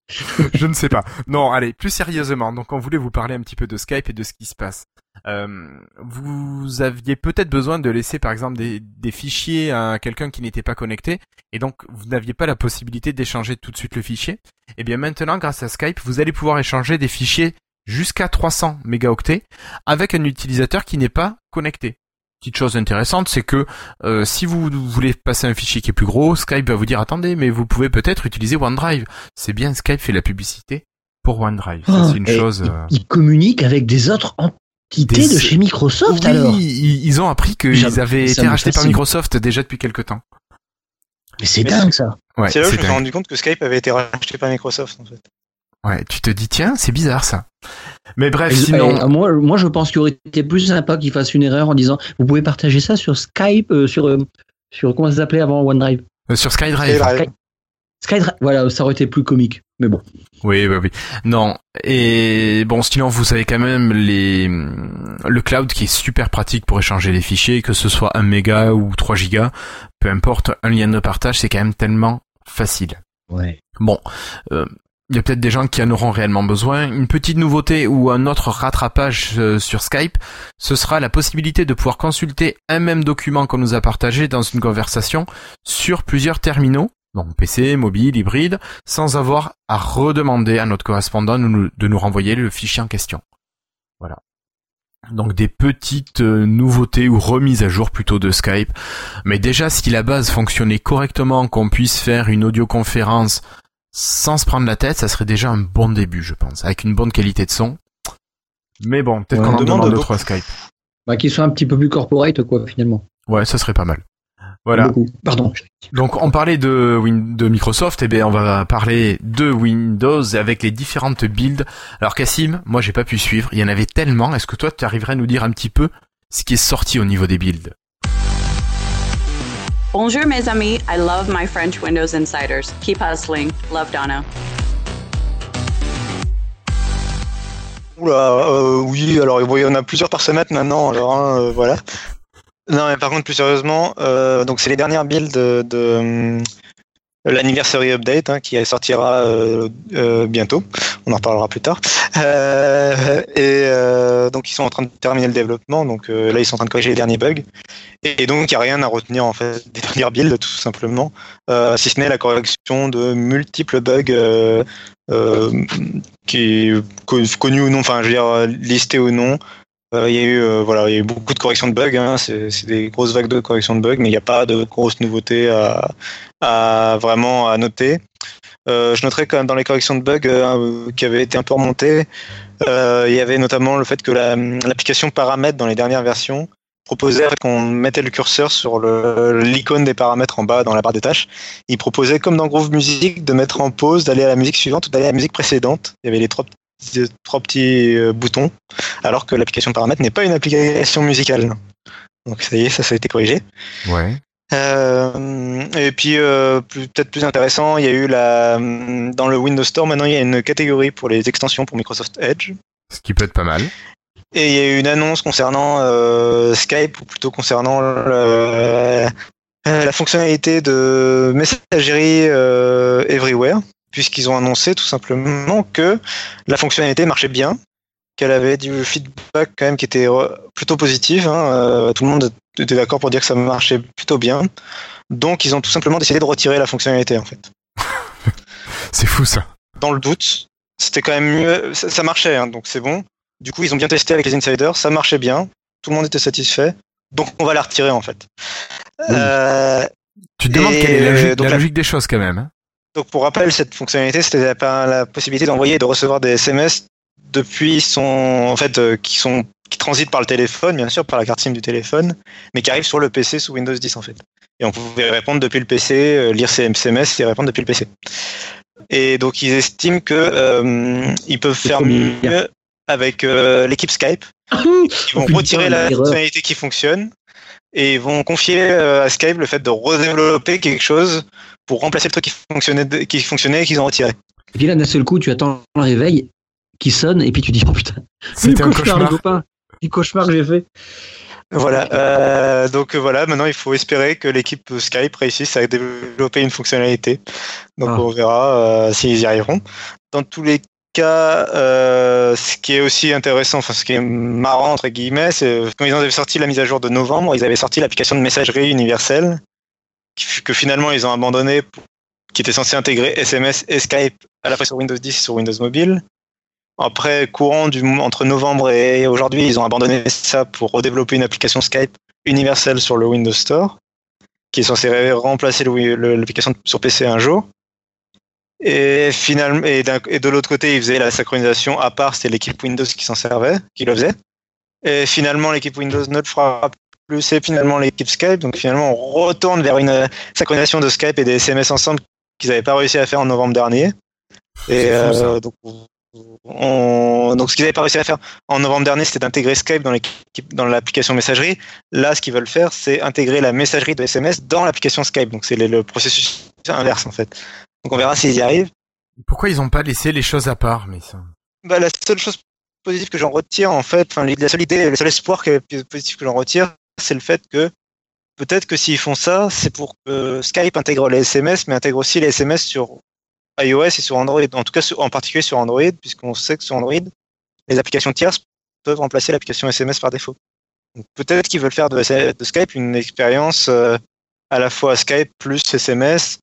je ne sais pas. Non, allez, plus sérieusement. Donc, on voulait vous parler un petit peu de Skype et de ce qui se passe. Euh, vous aviez peut-être besoin de laisser, par exemple, des, des fichiers à quelqu'un qui n'était pas connecté, et donc vous n'aviez pas la possibilité d'échanger tout de suite le fichier. Et bien maintenant, grâce à Skype, vous allez pouvoir échanger des fichiers jusqu'à 300 mégaoctets avec un utilisateur qui n'est pas connecté. petite chose intéressante, c'est que euh, si vous voulez passer un fichier qui est plus gros, Skype va vous dire attendez, mais vous pouvez peut-être utiliser OneDrive. C'est bien, Skype fait la publicité pour OneDrive. Oh, c'est une chose. Ils, ils, communiquent avec des autres entités de chez Microsoft oui, alors. Ils, ont appris qu'ils avaient été rachetés par Microsoft déjà depuis quelque temps. Mais c'est dingue ça. Ouais, c'est là où je me suis rendu compte que Skype avait été racheté par Microsoft en fait. Ouais, tu te dis tiens, c'est bizarre ça. Mais bref, Et- sinon. et, moi, moi, je pense qu'il aurait été plus sympa qu'ils fassent une erreur en disant vous pouvez partager ça sur Skype, euh, sur, euh, sur comment ça s'appait avant OneDrive? Euh, Sur SkyDrive. SkyDrive, voilà, ça aurait été plus comique. Mais bon. Oui, oui, oui. Non. Et bon, sinon, vous avez quand même les le cloud qui est super pratique pour échanger les fichiers, que ce soit 1 méga ou 3 gigas, peu importe, un lien de partage, c'est quand même tellement facile. Ouais. Bon, euh, il y a peut-être des gens qui en auront réellement besoin. Une petite nouveauté ou un autre rattrapage euh, sur Skype, ce sera la possibilité de pouvoir consulter un même document qu'on nous a partagé dans une conversation sur plusieurs terminaux, donc PC, mobile, hybride, sans avoir à redemander à notre correspondant de nous, renvoyer le fichier en question. Voilà. Donc des petites euh, nouveautés ou remises à jour plutôt de Skype. Mais déjà, si la base fonctionnait correctement, qu'on puisse faire une audioconférence sans se prendre la tête, ça serait déjà un bon début, je pense, avec une bonne qualité de son. Mais bon, peut-être Ouais, qu'on on en demande d'autres à Skype. Bah, qu'ils soient un petit peu plus corporate, quoi, finalement. Ouais, ça serait pas mal. Voilà. Beaucoup. Pardon. Donc on parlait de, Win- de Microsoft, et bien on va parler de Windows avec les différentes builds. Alors Cassim, moi j'ai pas pu suivre, il y en avait tellement. Est-ce que toi tu arriverais à nous dire un petit peu ce qui est sorti au niveau des builds? Bonjour, mes amis. I love my French Windows Insiders. Keep hustling. Love Donna. Oula, euh, oui, alors il y en a plusieurs par semaine maintenant, alors hein, euh, voilà. Non, mais par contre, plus sérieusement, euh, donc c'est les dernières builds de, hum, l'anniversary update hein, qui sortira euh, euh, bientôt. On en reparlera plus tard. Euh, et euh, donc ils sont en train de terminer le développement, donc euh, là ils sont en train de corriger les derniers bugs. Et, donc il n'y a rien à retenir en fait des (laughs) dernières builds tout simplement, euh, si ce n'est la correction de multiples bugs. euh, euh, qui co- connu ou non, enfin je veux dire euh, listé ou non. Euh, Il y a eu euh, voilà, il y a eu beaucoup de corrections de bugs. Hein, c'est des grosses vagues de corrections de bugs, mais il n'y a pas de grosses nouveautés à, à vraiment à noter. Euh, je noterai quand même dans les corrections de bugs euh, qui avaient été un peu remontées, euh, il y avait notamment le fait que la- l'application paramètres dans les dernières versions proposait qu'on mettait le curseur sur l'icône des paramètres en bas dans la barre des tâches. Il proposait, comme dans Groove Music, de mettre en pause, d'aller à la musique suivante ou d'aller à la musique précédente. Il y avait les trois trois petits euh, boutons, alors que l'application paramètres n'est pas une application musicale. Donc ça y est, ça, ça a été corrigé. Ouais. Euh, et puis euh, peut-être plus intéressant, il y a eu la dans le Windows Store maintenant il y a une catégorie pour les extensions pour Microsoft Edge. Ce qui peut être pas mal. Et il y a eu une annonce concernant euh, Skype, ou plutôt concernant le- la fonctionnalité de messagerie Everywhere, puisqu'ils ont annoncé tout simplement que la fonctionnalité marchait bien, qu'elle avait du feedback quand même qui était euh, plutôt positif. hein, euh, tout le monde était d'accord pour dire que ça marchait plutôt bien. Donc ils ont tout simplement décidé de retirer la fonctionnalité en fait. (laughs) C'est fou ça. Dans le doute, c'était quand même mieux, ça, ça marchait, hein, donc c'est bon. Du coup, ils ont bien testé avec les insiders, ça marchait bien, tout le monde était satisfait, donc on va la retirer en fait. Oui. Euh, Tu te demandes quelle est la, logique- la des choses quand même. Donc pour rappel, cette fonctionnalité, c'était la, possibilité d'envoyer et de recevoir des SMS depuis son, en fait, euh, qui sont qui transitent par le téléphone, bien sûr, par la carte SIM du téléphone, mais qui arrivent sur le PC sous Windows 10 en fait. Et on pouvait répondre depuis le PC, euh, lire ses SMS et répondre depuis le PC. Et donc ils estiment que euh, ils peuvent faire mieux avec euh, l'équipe Skype. Ils vont retirer la fonctionnalité qui fonctionne et ils vont confier euh, à Skype le fait de redévelopper quelque chose pour remplacer le truc qui fonctionnait, qui fonctionnait et qu'ils ont retiré. Et puis là, d'un seul coup, tu attends le réveil qui sonne et puis tu dis oh putain, C'était un le cauchemar, cauchemar. Le cauchemar que j'ai fait. Voilà. Euh, donc euh, voilà, maintenant il faut espérer que l'équipe Skype réussisse à développer une fonctionnalité. Donc Ah. on verra euh, s'ils y arriveront. Dans tous les cas, euh, ce qui est aussi intéressant, enfin ce qui est marrant entre guillemets, c'est quand ils avaient sorti la mise à jour de novembre, ils avaient sorti l'application de messagerie universelle que finalement ils ont abandonné, qui était censé intégrer SMS et Skype à la fois sur Windows 10 et sur Windows Mobile. Après, courant entre novembre et aujourd'hui, ils ont abandonné ça pour redévelopper une application Skype universel sur le Windows Store, qui est censé remplacer l'application sur PC un jour. Et finalement, et, et de l'autre côté, il faisait la synchronisation à part, c'était l'équipe Windows qui s'en servait, qui le faisait. Et finalement, l'équipe Windows ne le fera plus, c'est finalement l'équipe Skype. Donc finalement, on retourne vers une synchronisation de Skype et des SMS ensemble qu'ils n'avaient pas réussi à faire en novembre dernier. Et euh, donc, on... donc, ce qu'ils n'avaient pas réussi à faire en novembre dernier, c'était d'intégrer Skype dans, dans l'application messagerie. Là, ce qu'ils veulent faire, c'est intégrer la messagerie de SMS dans l'application Skype. Donc, c'est le processus inverse, en fait. Donc, on verra s'ils y arrivent. Pourquoi ils n'ont pas laissé les choses à part mais ça... bah, La seule chose positive que j'en retire, en fait, enfin, la seule idée, le seul espoir positif que j'en retire, c'est le fait que peut-être que s'ils font ça, c'est pour que Skype intègre les SMS, mais intègre aussi les SMS sur iOS et sur Android. En tout cas, en particulier sur Android, puisqu'on sait que sur Android, les applications tierces peuvent remplacer l'application SMS par défaut. Peut-être qu'ils veulent faire de, Skype une expérience euh, à la fois Skype plus SMS,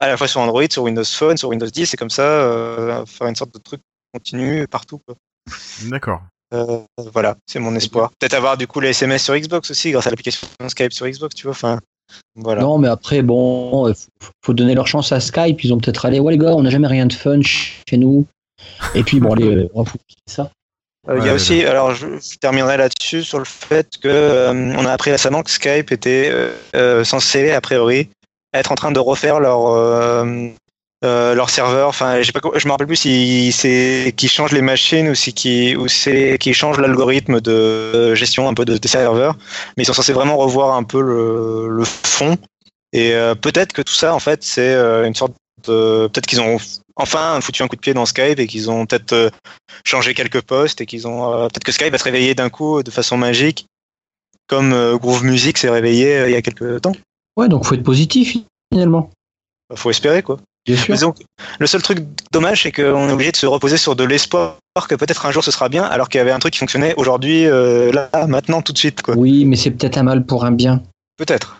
à la fois sur Android, sur Windows Phone, sur Windows 10, et comme ça, euh, faire une sorte de truc continu partout. D'accord. Euh, voilà, c'est mon espoir. Peut-être avoir du coup les SMS sur Xbox aussi, grâce à l'application Skype sur Xbox, tu vois. Enfin, voilà. Non, mais après, bon, faut donner leur chance à Skype. Ils ont peut-être allé, ouais les gars, on n'a jamais rien de fun chez nous. Et puis bon, allez, (laughs) on va ça. Euh, il y a aussi, alors je, terminerai là-dessus sur le fait que euh, on a appris récemment que Skype était censé a priori être en train de refaire leur euh, leur serveur. Enfin, pas, je me rappelle plus si c'est qui change les machines ou si qui ou c'est qui change l'algorithme de gestion un peu de, des serveurs. Mais ils sont censés vraiment revoir un peu le, le fond. Et euh, peut-être que tout ça, en fait, c'est euh, une sorte de peut-être qu'ils ont enfin foutu un coup de pied dans Skype et qu'ils ont peut-être changé quelques postes et qu'ils ont peut-être que Skype va se réveiller d'un coup de façon magique, comme Groove Music s'est réveillé il y a quelques temps. Ouais, donc faut être positif finalement. Faut espérer quoi le seul truc dommage, c'est qu'on est obligé de se reposer sur de l'espoir que peut-être un jour ce sera bien, alors qu'il y avait un truc qui fonctionnait aujourd'hui, euh, là, maintenant, tout de suite. Quoi. Oui, mais c'est peut-être un mal pour un bien. Peut-être.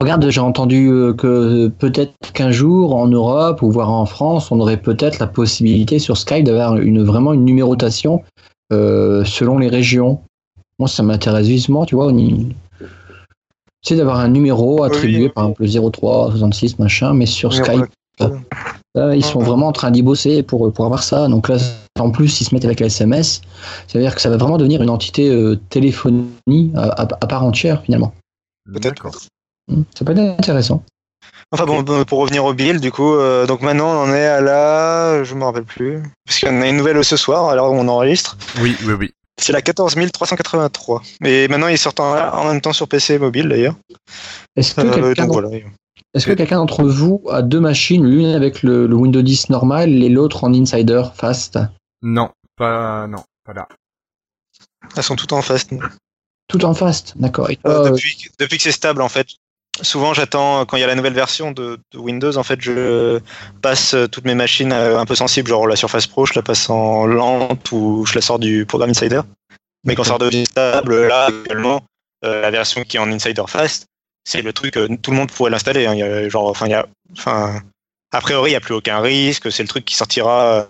Regarde, j'ai entendu euh, que peut-être qu'un jour en Europe ou voire en France, on aurait peut-être la possibilité sur Skype d'avoir une, vraiment une numérotation euh, selon les régions. Moi, ça m'intéresse vivement, tu vois. C'est d'avoir un numéro attribué, par exemple 03, 66, machin, mais sur Skype ils sont vraiment en train d'y bosser pour, pour avoir ça. Donc là, en plus, ils se mettent avec la SMS. Ça veut dire que ça va vraiment devenir une entité euh, téléphonie à, part entière, finalement. Peut-être. Hmm, ça peut être intéressant. Enfin bon, pour revenir au build, du coup, euh, donc maintenant on en est à la, je me rappelle plus, parce qu'on a une nouvelle ce soir, alors on enregistre. Oui, oui, oui. C'est la 14383. Et maintenant il sort en, en, même temps sur PC et mobile d'ailleurs. Est-ce que euh, quelqu'un est-ce que quelqu'un d'entre vous a deux machines, l'une avec le, Windows 10 normal et l'autre en Insider Fast? Non, pas non, pas là. Elles sont toutes en fast. Tout en fast, d'accord. Euh, depuis, depuis, que c'est stable, en fait. Souvent, j'attends quand il y a la nouvelle version de, Windows. En fait, je passe toutes mes machines euh, un peu sensibles, genre la Surface Pro, je la passe en lente ou je la sors du programme Insider. Mais quand ça redevient stable, là, actuellement, euh, la version qui est en Insider Fast, c'est le truc, tout le monde pourrait l'installer. Hein. Il y a, genre, enfin, il y a, enfin, a priori, il n'y a plus aucun risque. C'est le truc qui sortira.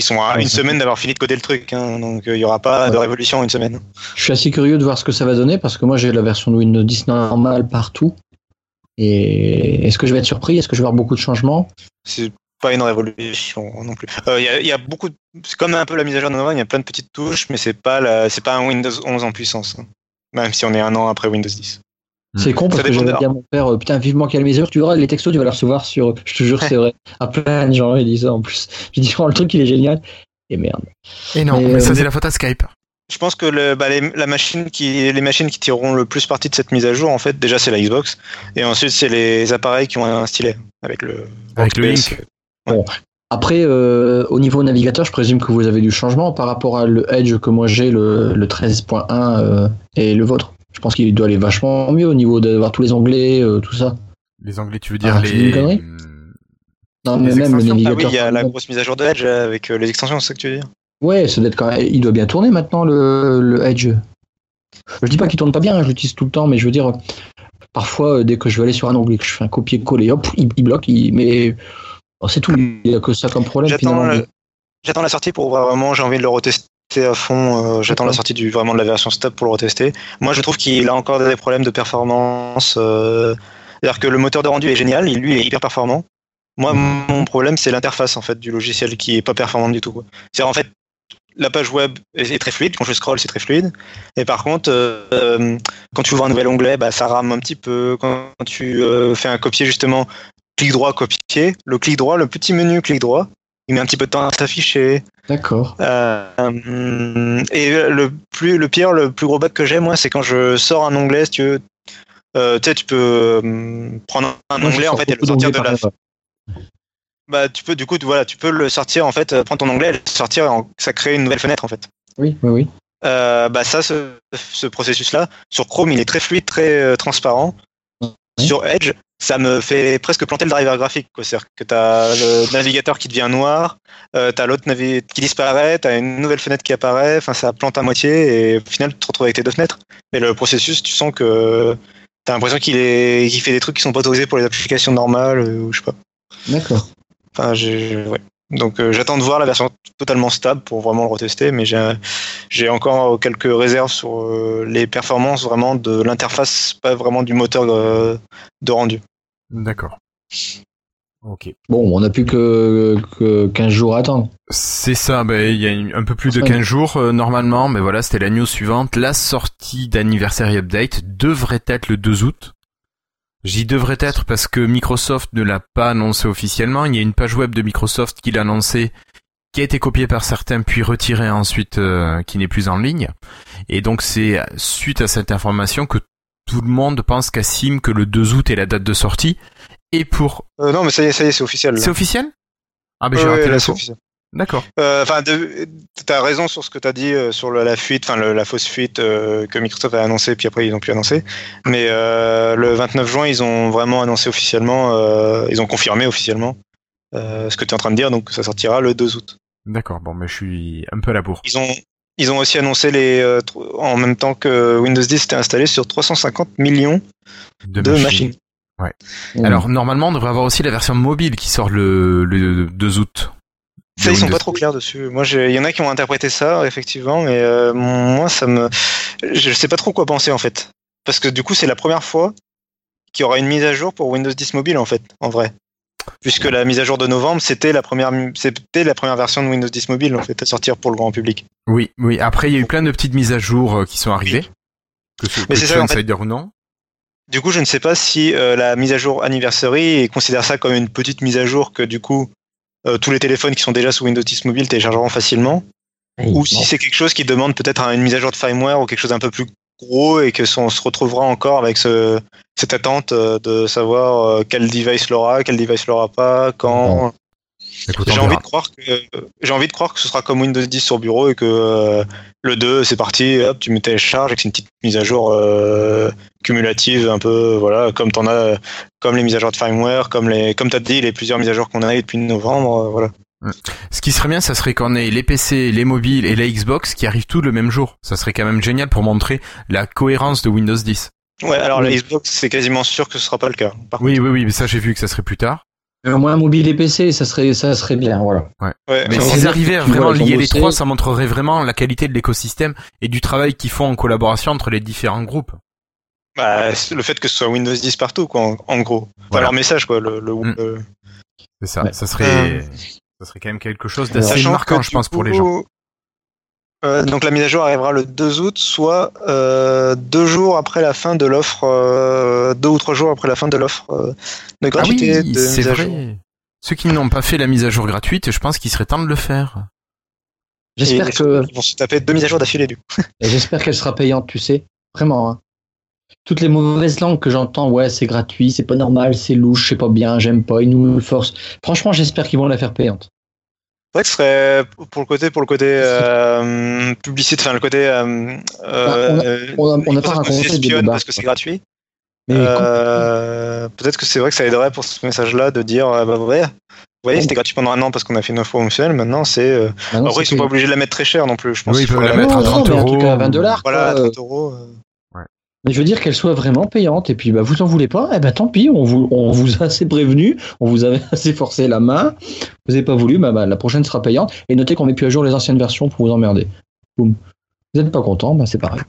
Ils sont à une semaine d'avoir fini de coder le truc, hein. donc euh, il n'y aura pas de révolution en une semaine. Je suis assez curieux de voir ce que ça va donner parce que moi j'ai la version de Windows 10 normale partout. Et est-ce que je vais être surpris? Est-ce que je vais avoir beaucoup de changements? C'est pas une révolution non plus. Euh, il y, a, beaucoup, c'est comme un peu la mise à jour de Nova, il y a plein de petites touches, mais c'est pas c'est pas un Windows 11 en puissance, hein. même si on est un an après Windows 10. C'est con parce que j'avais dit à mon père, euh, putain, vivement qu'il y a mes heures, tu verras, les textos, tu vas les recevoir sur, je te jure, c'est vrai. À plein de gens, ils disent ça en plus. J'ai dit, oh, le truc, il est génial. Et merde. Et non, mais, ça, euh, c'est la faute à Skype. Je pense que le, bah, les, la machine qui, les machines qui tireront le plus parti de cette mise à jour, en fait, déjà, c'est la Xbox. Et ensuite, c'est les appareils qui ont un stylet avec le, avec le Link. Bon. Après, euh, au niveau navigateur, je présume que vous avez du changement par rapport à le Edge que moi j'ai, le, le 13.1 et le vôtre. Je pense qu'il doit aller vachement mieux au niveau d'avoir tous les onglets, euh, tout ça. Les onglets, tu veux dire ah, les. non, mais même le navigateur. Ah oui, il y a la grosse mise à jour de Edge avec euh, les extensions, c'est ça que tu veux dire Ouais, ça doit être quand même... il doit bien tourner maintenant le, le Edge. Je dis pas qu'il tourne pas bien, je l'utilise tout le temps, mais je veux dire, parfois, euh, dès que je vais aller sur un onglet, que je fais un copier-coller, hop, il, bloque, mais oh, c'est tout, il n'y a que ça comme problème J'attends la sortie pour voir vraiment, j'ai envie de le retester à fond. J'attends la sortie du vraiment de la version stable pour le retester. Moi, je trouve qu'il a encore des problèmes de performance. C'est-à-dire que le moteur de rendu est génial, il, lui est hyper performant. Moi, mon problème, c'est l'interface en fait du logiciel qui est pas performante du tout. C'est en fait la page web est très fluide. Quand je scroll, c'est très fluide. Et par contre, euh, quand tu ouvres un nouvel onglet, bah, ça rame un petit peu. Quand tu euh, fais un copier, justement, clic droit, copier. Le clic droit, le petit menu clic droit, il met un petit peu de temps à s'afficher. D'accord. Euh, et le plus, le pire, le plus gros bug que j'ai, moi, c'est quand je sors un onglet, si tu veux, tu sais, tu peux prendre un onglet en fait et le sortir de la. Bah, tu peux, du coup, voilà, tu peux le sortir, en fait, prendre ton onglet, le sortir, ça crée une nouvelle fenêtre, en fait. Oui, oui, oui. Euh, bah, ça, ce, ce processus-là, sur Chrome, il est très fluide, très euh, transparent. Sur Edge, ça me fait presque planter le driver graphique. C'est-à-dire que tu as le navigateur qui devient noir, euh, tu as l'autre qui disparaît, tu as une nouvelle fenêtre qui apparaît, enfin ça plante à moitié et au final tu te retrouves avec tes deux fenêtres. Mais le processus, tu sens que tu as l'impression qu'il est... qu'il fait des trucs qui sont pas autorisés pour les applications normales ou je sais pas. D'accord. Enfin, ouais. Donc euh, j'attends de voir la version totalement stable pour vraiment le retester, mais j'ai encore quelques réserves sur euh, les performances vraiment de l'interface, pas vraiment du moteur euh, de rendu. D'accord. Ok. Bon, on n'a plus que, que 15 jours à attendre. C'est ça, ben, il y a un peu plus de 15 jours normalement, mais voilà, c'était la news suivante. La sortie d'Anniversary Update devrait être le 2 août. J'y devrais être parce que Microsoft ne l'a pas annoncé officiellement. Il y a une page web de Microsoft qui l'a annoncé, qui a été copiée par certains puis retirée ensuite, euh, qui n'est plus en ligne. Et donc c'est suite à cette information que tout le monde pense qu'à Sim que le 2 août est la date de sortie. Et pour... Euh, non mais ça y est, ça y est, c'est officiel. C'est officiel? Ah ben j'ai raté la D'accord. Euh, enfin, tu as raison sur ce que tu as dit euh, sur la fuite, enfin la fausse fuite euh, que Microsoft a annoncé, puis après ils ont pu annoncer. Mais le 29 juin, ils ont vraiment annoncé officiellement, ils ont confirmé officiellement ce que tu es en train de dire, donc ça sortira le 2 août. D'accord. Bon, mais je suis un peu à la bourre. Ils ont ils ont aussi annoncé les en même temps que Windows 10 était installé sur 350 millions de, machines. Ouais. Alors normalement, on devrait avoir aussi la version mobile qui sort le, le 2 août. Ça, ils sont pas trop clairs dessus. Moi, il y en a qui ont interprété ça, effectivement, mais euh, moi, ça me, je sais pas trop quoi penser en fait, parce que du coup, c'est la première fois qu'il y aura une mise à jour pour Windows 10 mobile en fait, en vrai, puisque la mise à jour de novembre, c'était la première, c'était la première version de Windows 10 mobile en fait à sortir pour le grand public. Oui, oui. Après, il y a eu plein de petites mises à jour euh, qui sont arrivées. Que, mais c'est ça, en fait. dire ou non. Du coup, je ne sais pas si euh, la mise à jour anniversary considère ça comme une petite mise à jour que du coup euh, tous les téléphones qui sont déjà sous Windows 10 Mobile téléchargeront facilement. ou si c'est quelque chose qui demande peut-être une mise à jour de firmware ou quelque chose d'un peu plus gros et que on se retrouvera encore avec ce, cette attente euh, de savoir euh, quel device l'aura, quel device l'aura pas, quand. J'ai envie de croire que j'ai envie de croire que ce sera comme Windows 10 sur bureau et que euh, le 2 c'est parti, hop, tu mets télécharge et que c'est une petite mise à jour euh, cumulative un peu voilà, comme t'en as comme les mises à jour de firmware, comme les comme as dit les plusieurs mises à jour qu'on a eu depuis novembre, euh, voilà. Ce qui serait bien, ça serait qu'on ait les PC, les mobiles et la Xbox qui arrivent tous le même jour. Ça serait quand même génial pour montrer la cohérence de Windows 10. Ouais, alors la Xbox, c'est quasiment sûr que ce sera pas le cas. oui, oui, oui, mais ça j'ai vu que ça serait plus tard. Au moins mobile et PC, ça serait, ça serait bien, voilà. Ouais. mais s'ils arrivaient à vraiment lier les trois, ça montrerait vraiment la qualité de l'écosystème et du travail qu'ils font en collaboration entre les différents groupes. Bah, le fait que ce soit Windows 10 partout, quoi, en, gros. Voilà. leur message, quoi. Le, le, mm. C'est ça. Ça serait, euh, ça serait quand même quelque chose d'assez marquant, je pense, pour les gens. Euh, donc la mise à jour arrivera le 2 août, soit euh, deux jours après la fin de l'offre, euh, deux ou trois jours après la fin de l'offre euh, de ah gratuité ah oui, de mise à jour. Ceux qui n'ont pas fait la mise à jour gratuite, je pense qu'il serait temps de le faire. J'espère que ils vont se taper deux mises à jour d'affilée du coup. J'espère qu'elle sera payante, tu sais, vraiment. Hein. Toutes les mauvaises langues que j'entends, ouais, c'est gratuit, c'est pas normal, c'est louche, c'est pas bien, j'aime pas, ils nous le forcent. Franchement, j'espère qu'ils vont la faire payante. C'est vrai que ce serait pour le côté pour le côté euh, publicité, enfin le côté. Euh, euh on n'a pas raconté de parce que c'est gratuit. Euh, peut-être que c'est vrai que ça aiderait pour ce message-là de dire bah ouais, vous voyez, c'était gratuit pendant un an parce qu'on a fait une offre promotionnelle. Maintenant, c'est. Euh... Après, ils sont pas obligés de la mettre très cher non plus. Je pense oui, ils peuvent la mettre à 30 euros. À 20 dollars. Voilà, à 30 euros. Mais je veux dire qu'elle soit vraiment payante. Et puis, bah, vous en voulez pas Eh ben, tant pis. On vous, on vous a assez prévenu. On vous avait (laughs) assez forcé la main. Vous n'avez pas voulu. Bah, bah, la prochaine sera payante. Et notez qu'on met plus à jour les anciennes versions pour vous emmerder. boum. Vous n'êtes pas content, bah c'est pareil.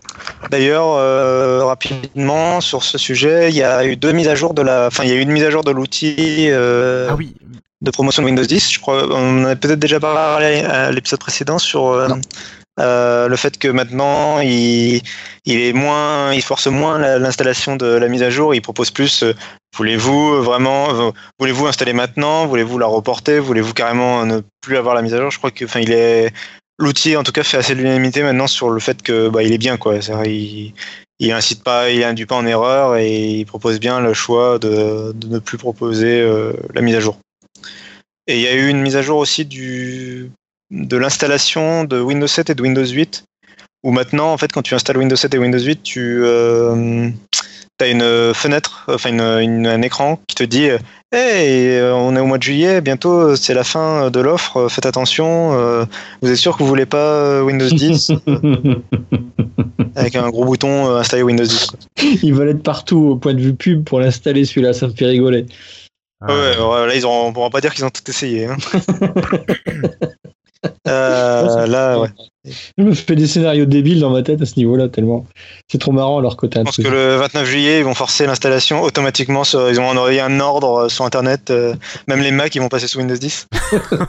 D'ailleurs, euh, rapidement sur ce sujet, il y a eu deux mises à jour de la, enfin il y a eu une mise à jour de l'outil euh, Ah oui. de promotion de Windows 10. Je crois, on en a peut-être déjà parlé à l'épisode précédent sur euh. Euh, le fait que maintenant il, est moins, il force moins la- l'installation de la mise à jour. Il propose plus. euh, voulez-vous vraiment, voulez-vous installer maintenant, voulez-vous la reporter, voulez-vous carrément ne plus avoir la mise à jour? Je crois que, enfin, il est l'outil en tout cas fait assez l'unanimité maintenant sur le fait que bah, il est bien quoi. Il, il incite pas, il induit pas en erreur et il propose bien le choix de, de ne plus proposer euh, la mise à jour. Et il y a eu une mise à jour aussi du de l'installation de Windows 7 et de Windows 8 où maintenant en fait quand tu installes Windows 7 et Windows 8 tu as une fenêtre enfin une, une- un écran qui te dit Hey, euh, on est au mois de juillet, bientôt c'est la fin de l'offre, euh, faites attention, euh, vous êtes sûr que vous voulez pas euh, Windows 10 avec un gros bouton euh, installer Windows 10 quoi. Ils veulent être partout au point de vue pub pour l'installer celui-là, ça me fait rigoler. Ah, Ouais, ouais, là, ils auront, on pourra pas dire qu'ils ont tout essayé. hein. (laughs) Euh, là, ouais. Je me fais des scénarios débiles dans ma tête à ce niveau-là, tellement. C'est trop marrant leur côté Je pense que le 29 juillet, ils vont forcer l'installation automatiquement. Sur, ils ont envoyé un ordre sur Internet. euh, même les Mac, ils vont passer sous Windows 10.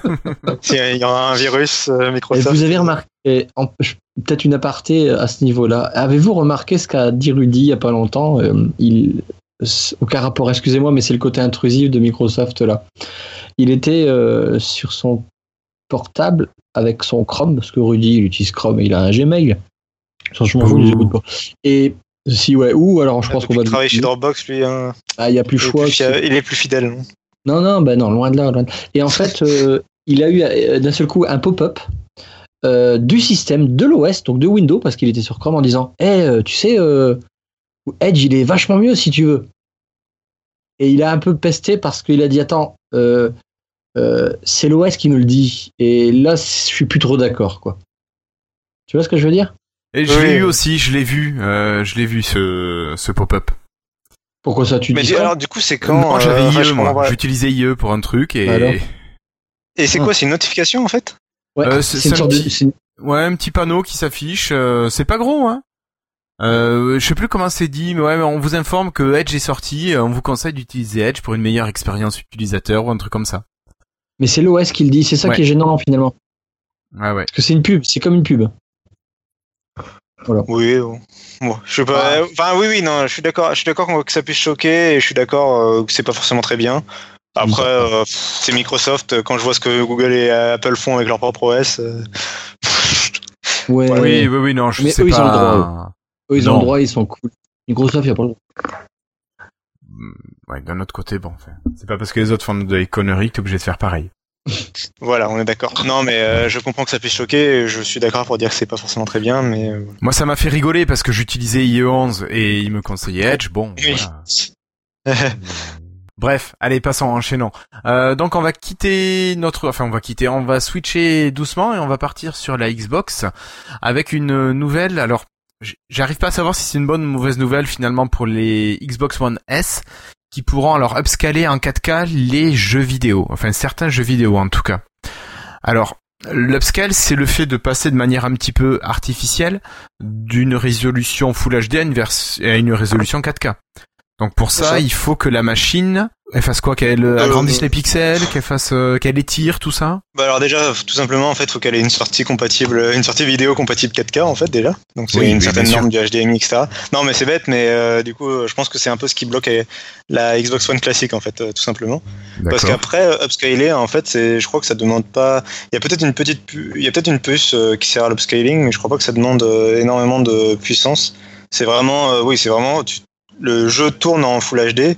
(laughs) S'il y aura un virus euh, Et Microsoft. vous avez remarqué, peut-être une aparté à ce niveau-là, avez-vous remarqué ce qu'a dit Rudy il y a pas longtemps euh, il, Aucun rapport, excusez-moi, mais c'est le côté intrusif de Microsoft là. Il était euh, sur son portable avec son Chrome, parce que Rudy il utilise Chrome et il a un Gmail. Franchement, je les pas. Et si ouais, ou alors je pense qu'on va qu'il travaille chez Dropbox, lui, hein, Ah, il y a plus il, est choix. plus fia- il est plus fidèle. non? Non, non, bah non, loin de là. loin de- Et en fait, euh, il a eu euh, d'un seul coup un pop-up euh, du système, de l'OS, donc de Windows, parce qu'il était sur Chrome, en disant Eh, euh, tu sais, euh, Edge, il est vachement mieux si tu veux. Et il a un peu pesté parce qu'il a dit Attends, euh, euh, c'est l'OS qui me le dit. Et là, je suis plus trop d'accord, quoi. Tu vois ce que je veux dire? Et je Oui. l'ai eu aussi, je l'ai vu, euh, je l'ai vu ce, ce pop-up. Pourquoi ça, tu Mais dis du- alors, du coup, c'est quand euh, j'avais enfin, IE, moi. J'utilisais IE pour un truc et Alors Et c'est quoi C'est une notification en fait? Ouais, Euh, c'est- c'est une c'est un sorte petit- ouais, un petit panneau qui s'affiche. euh, c'est pas gros, hein. Euh, je sais plus comment c'est dit, mais ouais, mais on vous informe que Edge est sorti. euh, On vous conseille d'utiliser Edge pour une meilleure expérience utilisateur ou un truc comme ça. Mais c'est l'OS qui le dit, c'est ça Ouais. qui est gênant finalement. Ouais, ouais. Parce que c'est une pub, c'est comme une pub. Oui, bon. Bon, je sais pas. Ah. Enfin, oui, oui, non, je suis d'accord. Je suis d'accord que ça puisse choquer et je suis d'accord euh, que c'est pas forcément très bien. Après, euh, c'est Microsoft. Quand je vois ce que Google et Apple font avec leur propre OS, euh, Ouais. Oui, oui, oui, non, je Mais sais eux, ils pas. ont le droit, Eux, ils ont le droit, ils sont cool. Microsoft, il a pas le droit. Hmm, Ouais, d'un autre côté, bon, enfin, c'est pas parce que les autres font des conneries que t'es obligé de faire pareil. (laughs) voilà, on est d'accord. Non, mais euh, je comprends que ça puisse choquer. Je suis d'accord pour dire que c'est pas forcément très bien, mais euh, Moi, ça m'a fait rigoler parce que j'utilisais IE11 et il me conseillait Edge. Bon, Oui. voilà. (laughs) Bref, allez, passons, enchaînons. Euh, donc on va quitter notre, enfin on va quitter, on va switcher doucement et on va partir sur la Xbox avec une nouvelle. Alors, j'arrive pas à savoir si c'est une bonne ou mauvaise nouvelle finalement pour les Xbox One S qui pourront alors upscaler en 4K les jeux vidéo, enfin certains jeux vidéo en tout cas. Alors, l'upscale, c'est le fait de passer de manière un petit peu artificielle d'une résolution Full HD à une, vers- à une résolution 4K. Donc pour ça, ça. il faut que la machine elle fasse quoi Qu'elle euh, Euh, agrandisse euh, les pixels, qu'elle fasse, euh, qu'elle étire tout ça? Bah alors déjà, tout simplement, en fait, faut qu'elle ait une sortie compatible, une sortie vidéo compatible 4K en fait déjà. Donc c'est Oui, une oui, certaine norme du HDMI, etc. Non, mais c'est bête, mais euh, du coup, je pense que c'est un peu ce qui bloque la Xbox One classique en fait, euh, tout simplement. Parce qu'après, upscaler, en fait, c'est, je crois que ça demande pas. Il y a peut-être une petite, pu- il y a peut-être une puce euh, qui sert à l'upscaling, mais je crois pas que ça demande euh, énormément de puissance. C'est vraiment, euh, oui, c'est vraiment, tu- le jeu tourne en Full HD.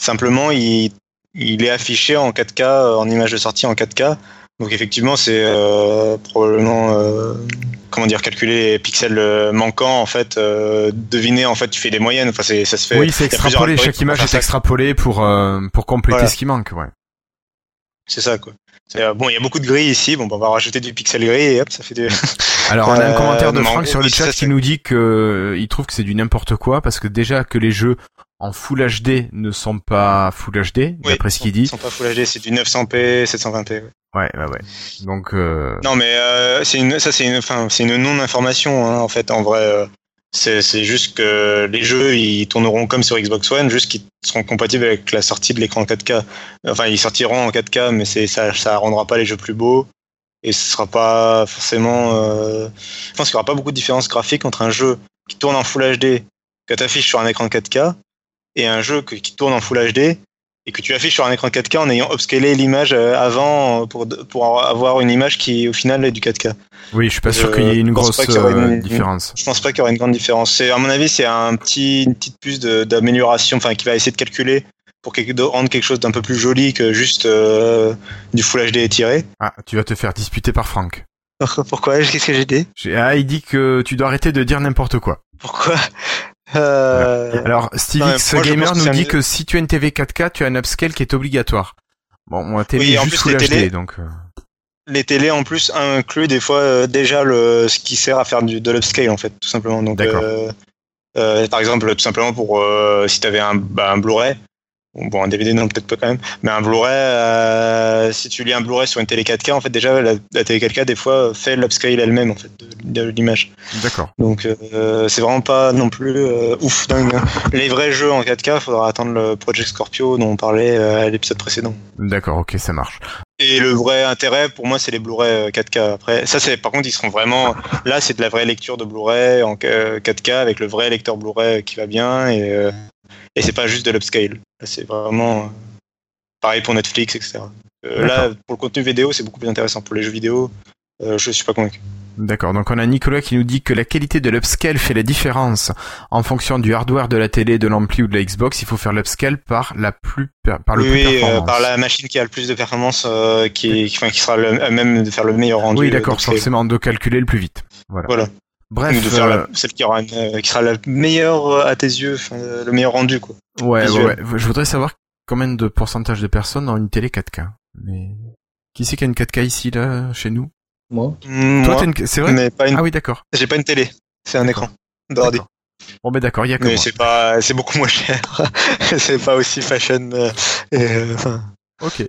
Simplement, il, il est affiché en 4K, euh, en image de sortie en 4K. Donc effectivement, c'est euh, probablement, euh, comment dire, calculer les pixels euh, manquants, en fait, euh, deviner, en fait, tu fais des moyennes. Enfin, c'est, ça se fait. Oui, c'est extrapolé. Chaque image est extrapolée pour euh, pour compléter Voilà. ce qui manque. Ouais. C'est ça, quoi. Bon, il y a beaucoup de gris ici. Bon, bah, on va rajouter du pixel gris et hop, ça fait du. (laughs) Alors, (laughs) on a un commentaire de Franck sur le chat qui nous dit que il trouve que c'est du n'importe quoi parce que déjà que les jeux en Full HD ne sont pas Full HD, d'après ce qu'il dit. Ils sont pas Full HD, c'est du 900p, 720p. Ouais, ouais, ouais. ouais. Donc. Euh... Non, mais euh, c'est une, ça c'est une, enfin, c'est une non-information hein, en fait. En vrai, euh, c'est, c'est juste que les jeux ils tourneront comme sur Xbox One, juste qu'ils seront compatibles avec la sortie de l'écran 4K. Enfin, ils sortiront en 4K, mais c'est ça, ça rendra pas les jeux plus beaux et ce sera pas forcément. Euh... Je pense qu'il y aura pas beaucoup de différence graphique entre un jeu qui tourne en Full HD que tu affiches sur un écran 4K et un jeu qui tourne en Full HD et que tu affiches sur un écran 4K en ayant upscalé l'image euh, avant pour, pour avoir une image qui au final est du 4K. Oui, je suis pas sûr qu'il y ait une grosse euh, différence. Je pense pas qu'il y aurait une grande différence. C'est à mon avis, c'est un petit une petite puce d'amélioration, enfin qui va essayer de calculer pour rendre quelque chose d'un peu plus joli que juste euh, du Full HD étiré. Ah, tu vas te faire disputer par Franck. Pourquoi? Qu'est-ce que j'ai dit? Ah, il dit que tu dois arrêter de dire n'importe quoi. Pourquoi? Euh... Alors, SteveX Gamer nous dit que si tu as une TV 4K, tu as un upscale qui est obligatoire. Bon, moi, télé oui, juste Full HD, donc. Euh. Les télés en plus incluent des fois euh, déjà le ce qui sert à faire du, de l'upscale en fait, tout simplement. Donc, euh, par exemple, tout simplement pour si tu avais un, bah, un Blu-ray, Bon, un DVD, non, peut-être pas quand même. Mais un Blu-ray, euh, si tu lis un Blu-ray sur une télé 4K, en fait, déjà, la, télé 4K, des fois, fait l'upscale elle-même, en fait, de, l'image. D'accord. Donc, euh, c'est vraiment pas non plus euh, ouf, dingue. Hein. Les vrais jeux en 4K, il faudra attendre le Project Scorpio dont on parlait à l'épisode précédent. D'accord, ok, ça marche. Et le vrai intérêt, pour moi, c'est les Blu-ray 4K. Après, ça, c'est, par contre, ils seront vraiment, là, c'est de la vraie lecture de Blu-ray en 4K avec le vrai lecteur Blu-ray qui va bien et, et c'est pas juste de l'upscale. C'est vraiment euh, pareil pour Netflix, etc. Euh, là, pour le contenu vidéo, c'est beaucoup plus intéressant. Pour les jeux vidéo, euh, je suis pas convaincu. D'accord, donc on a Nicolas qui nous dit que la qualité de l'upscale fait la différence en fonction du hardware de la télé, de l'ampli ou de la Xbox. Il faut faire l'upscale par la plus par le oui, plus euh, par la machine qui a le plus de performance, euh, qui, qui, enfin, qui sera le, même de faire le meilleur rendu. Oui, d'accord, forcément de calculer le plus vite. Voilà. voilà. Bref, de faire celle qui aura qui sera la meilleure à tes yeux, le meilleur rendu quoi. Ouais, ouais, Je voudrais savoir combien de pourcentage de personnes ont une télé 4K. Mais qui c'est qui a une 4K ici là chez nous? Moi? Mm, Toi, une... c'est vrai? Ah oui, d'accord. J'ai pas une télé, c'est un écran d'ordi. Bon ben d'accord, il y a que Mais c'est pas, c'est beaucoup moins cher. (laughs) c'est pas aussi fashion. Euh, euh, ok.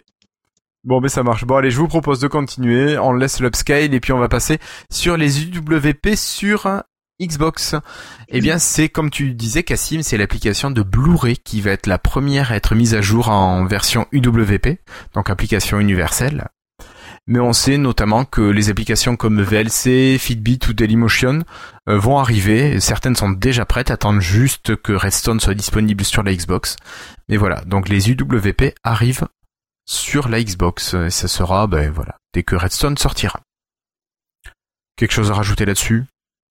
Bon, mais ça marche. Bon, allez, je vous propose de continuer. On laisse l'upscale et puis on va passer sur les UWP sur Xbox. Eh bien, c'est comme tu disais, Cassim, c'est l'application de Blu-ray qui va être la première à être mise à jour en version UWP, donc application universelle. Mais on sait notamment que les applications comme VLC, Fitbit ou Dailymotion euh, vont arriver. Certaines sont déjà prêtes, attendent juste que Redstone soit disponible sur la Xbox. Mais voilà, donc les UWP arrivent sur la Xbox. Et ça sera, ben voilà, dès que Redstone sortira. Quelque chose à rajouter là-dessus?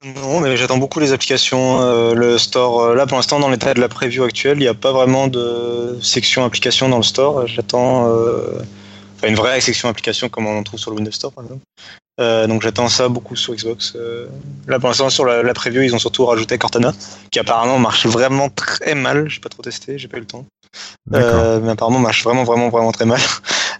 Non, mais j'attends beaucoup les applications. Euh, le store, euh, là pour l'instant, dans l'état de la preview actuelle, il n'y a pas vraiment de section application dans le store. J'attends euh, une vraie section application comme on en trouve sur le Windows Store par exemple. donc j'attends ça beaucoup sur Xbox. là pour l'instant, sur la, la, preview, ils ont surtout rajouté Cortana, qui apparemment marche vraiment très mal. J'ai pas trop testé, j'ai pas eu le temps. Euh, mais apparemment marche vraiment vraiment vraiment très mal. (laughs)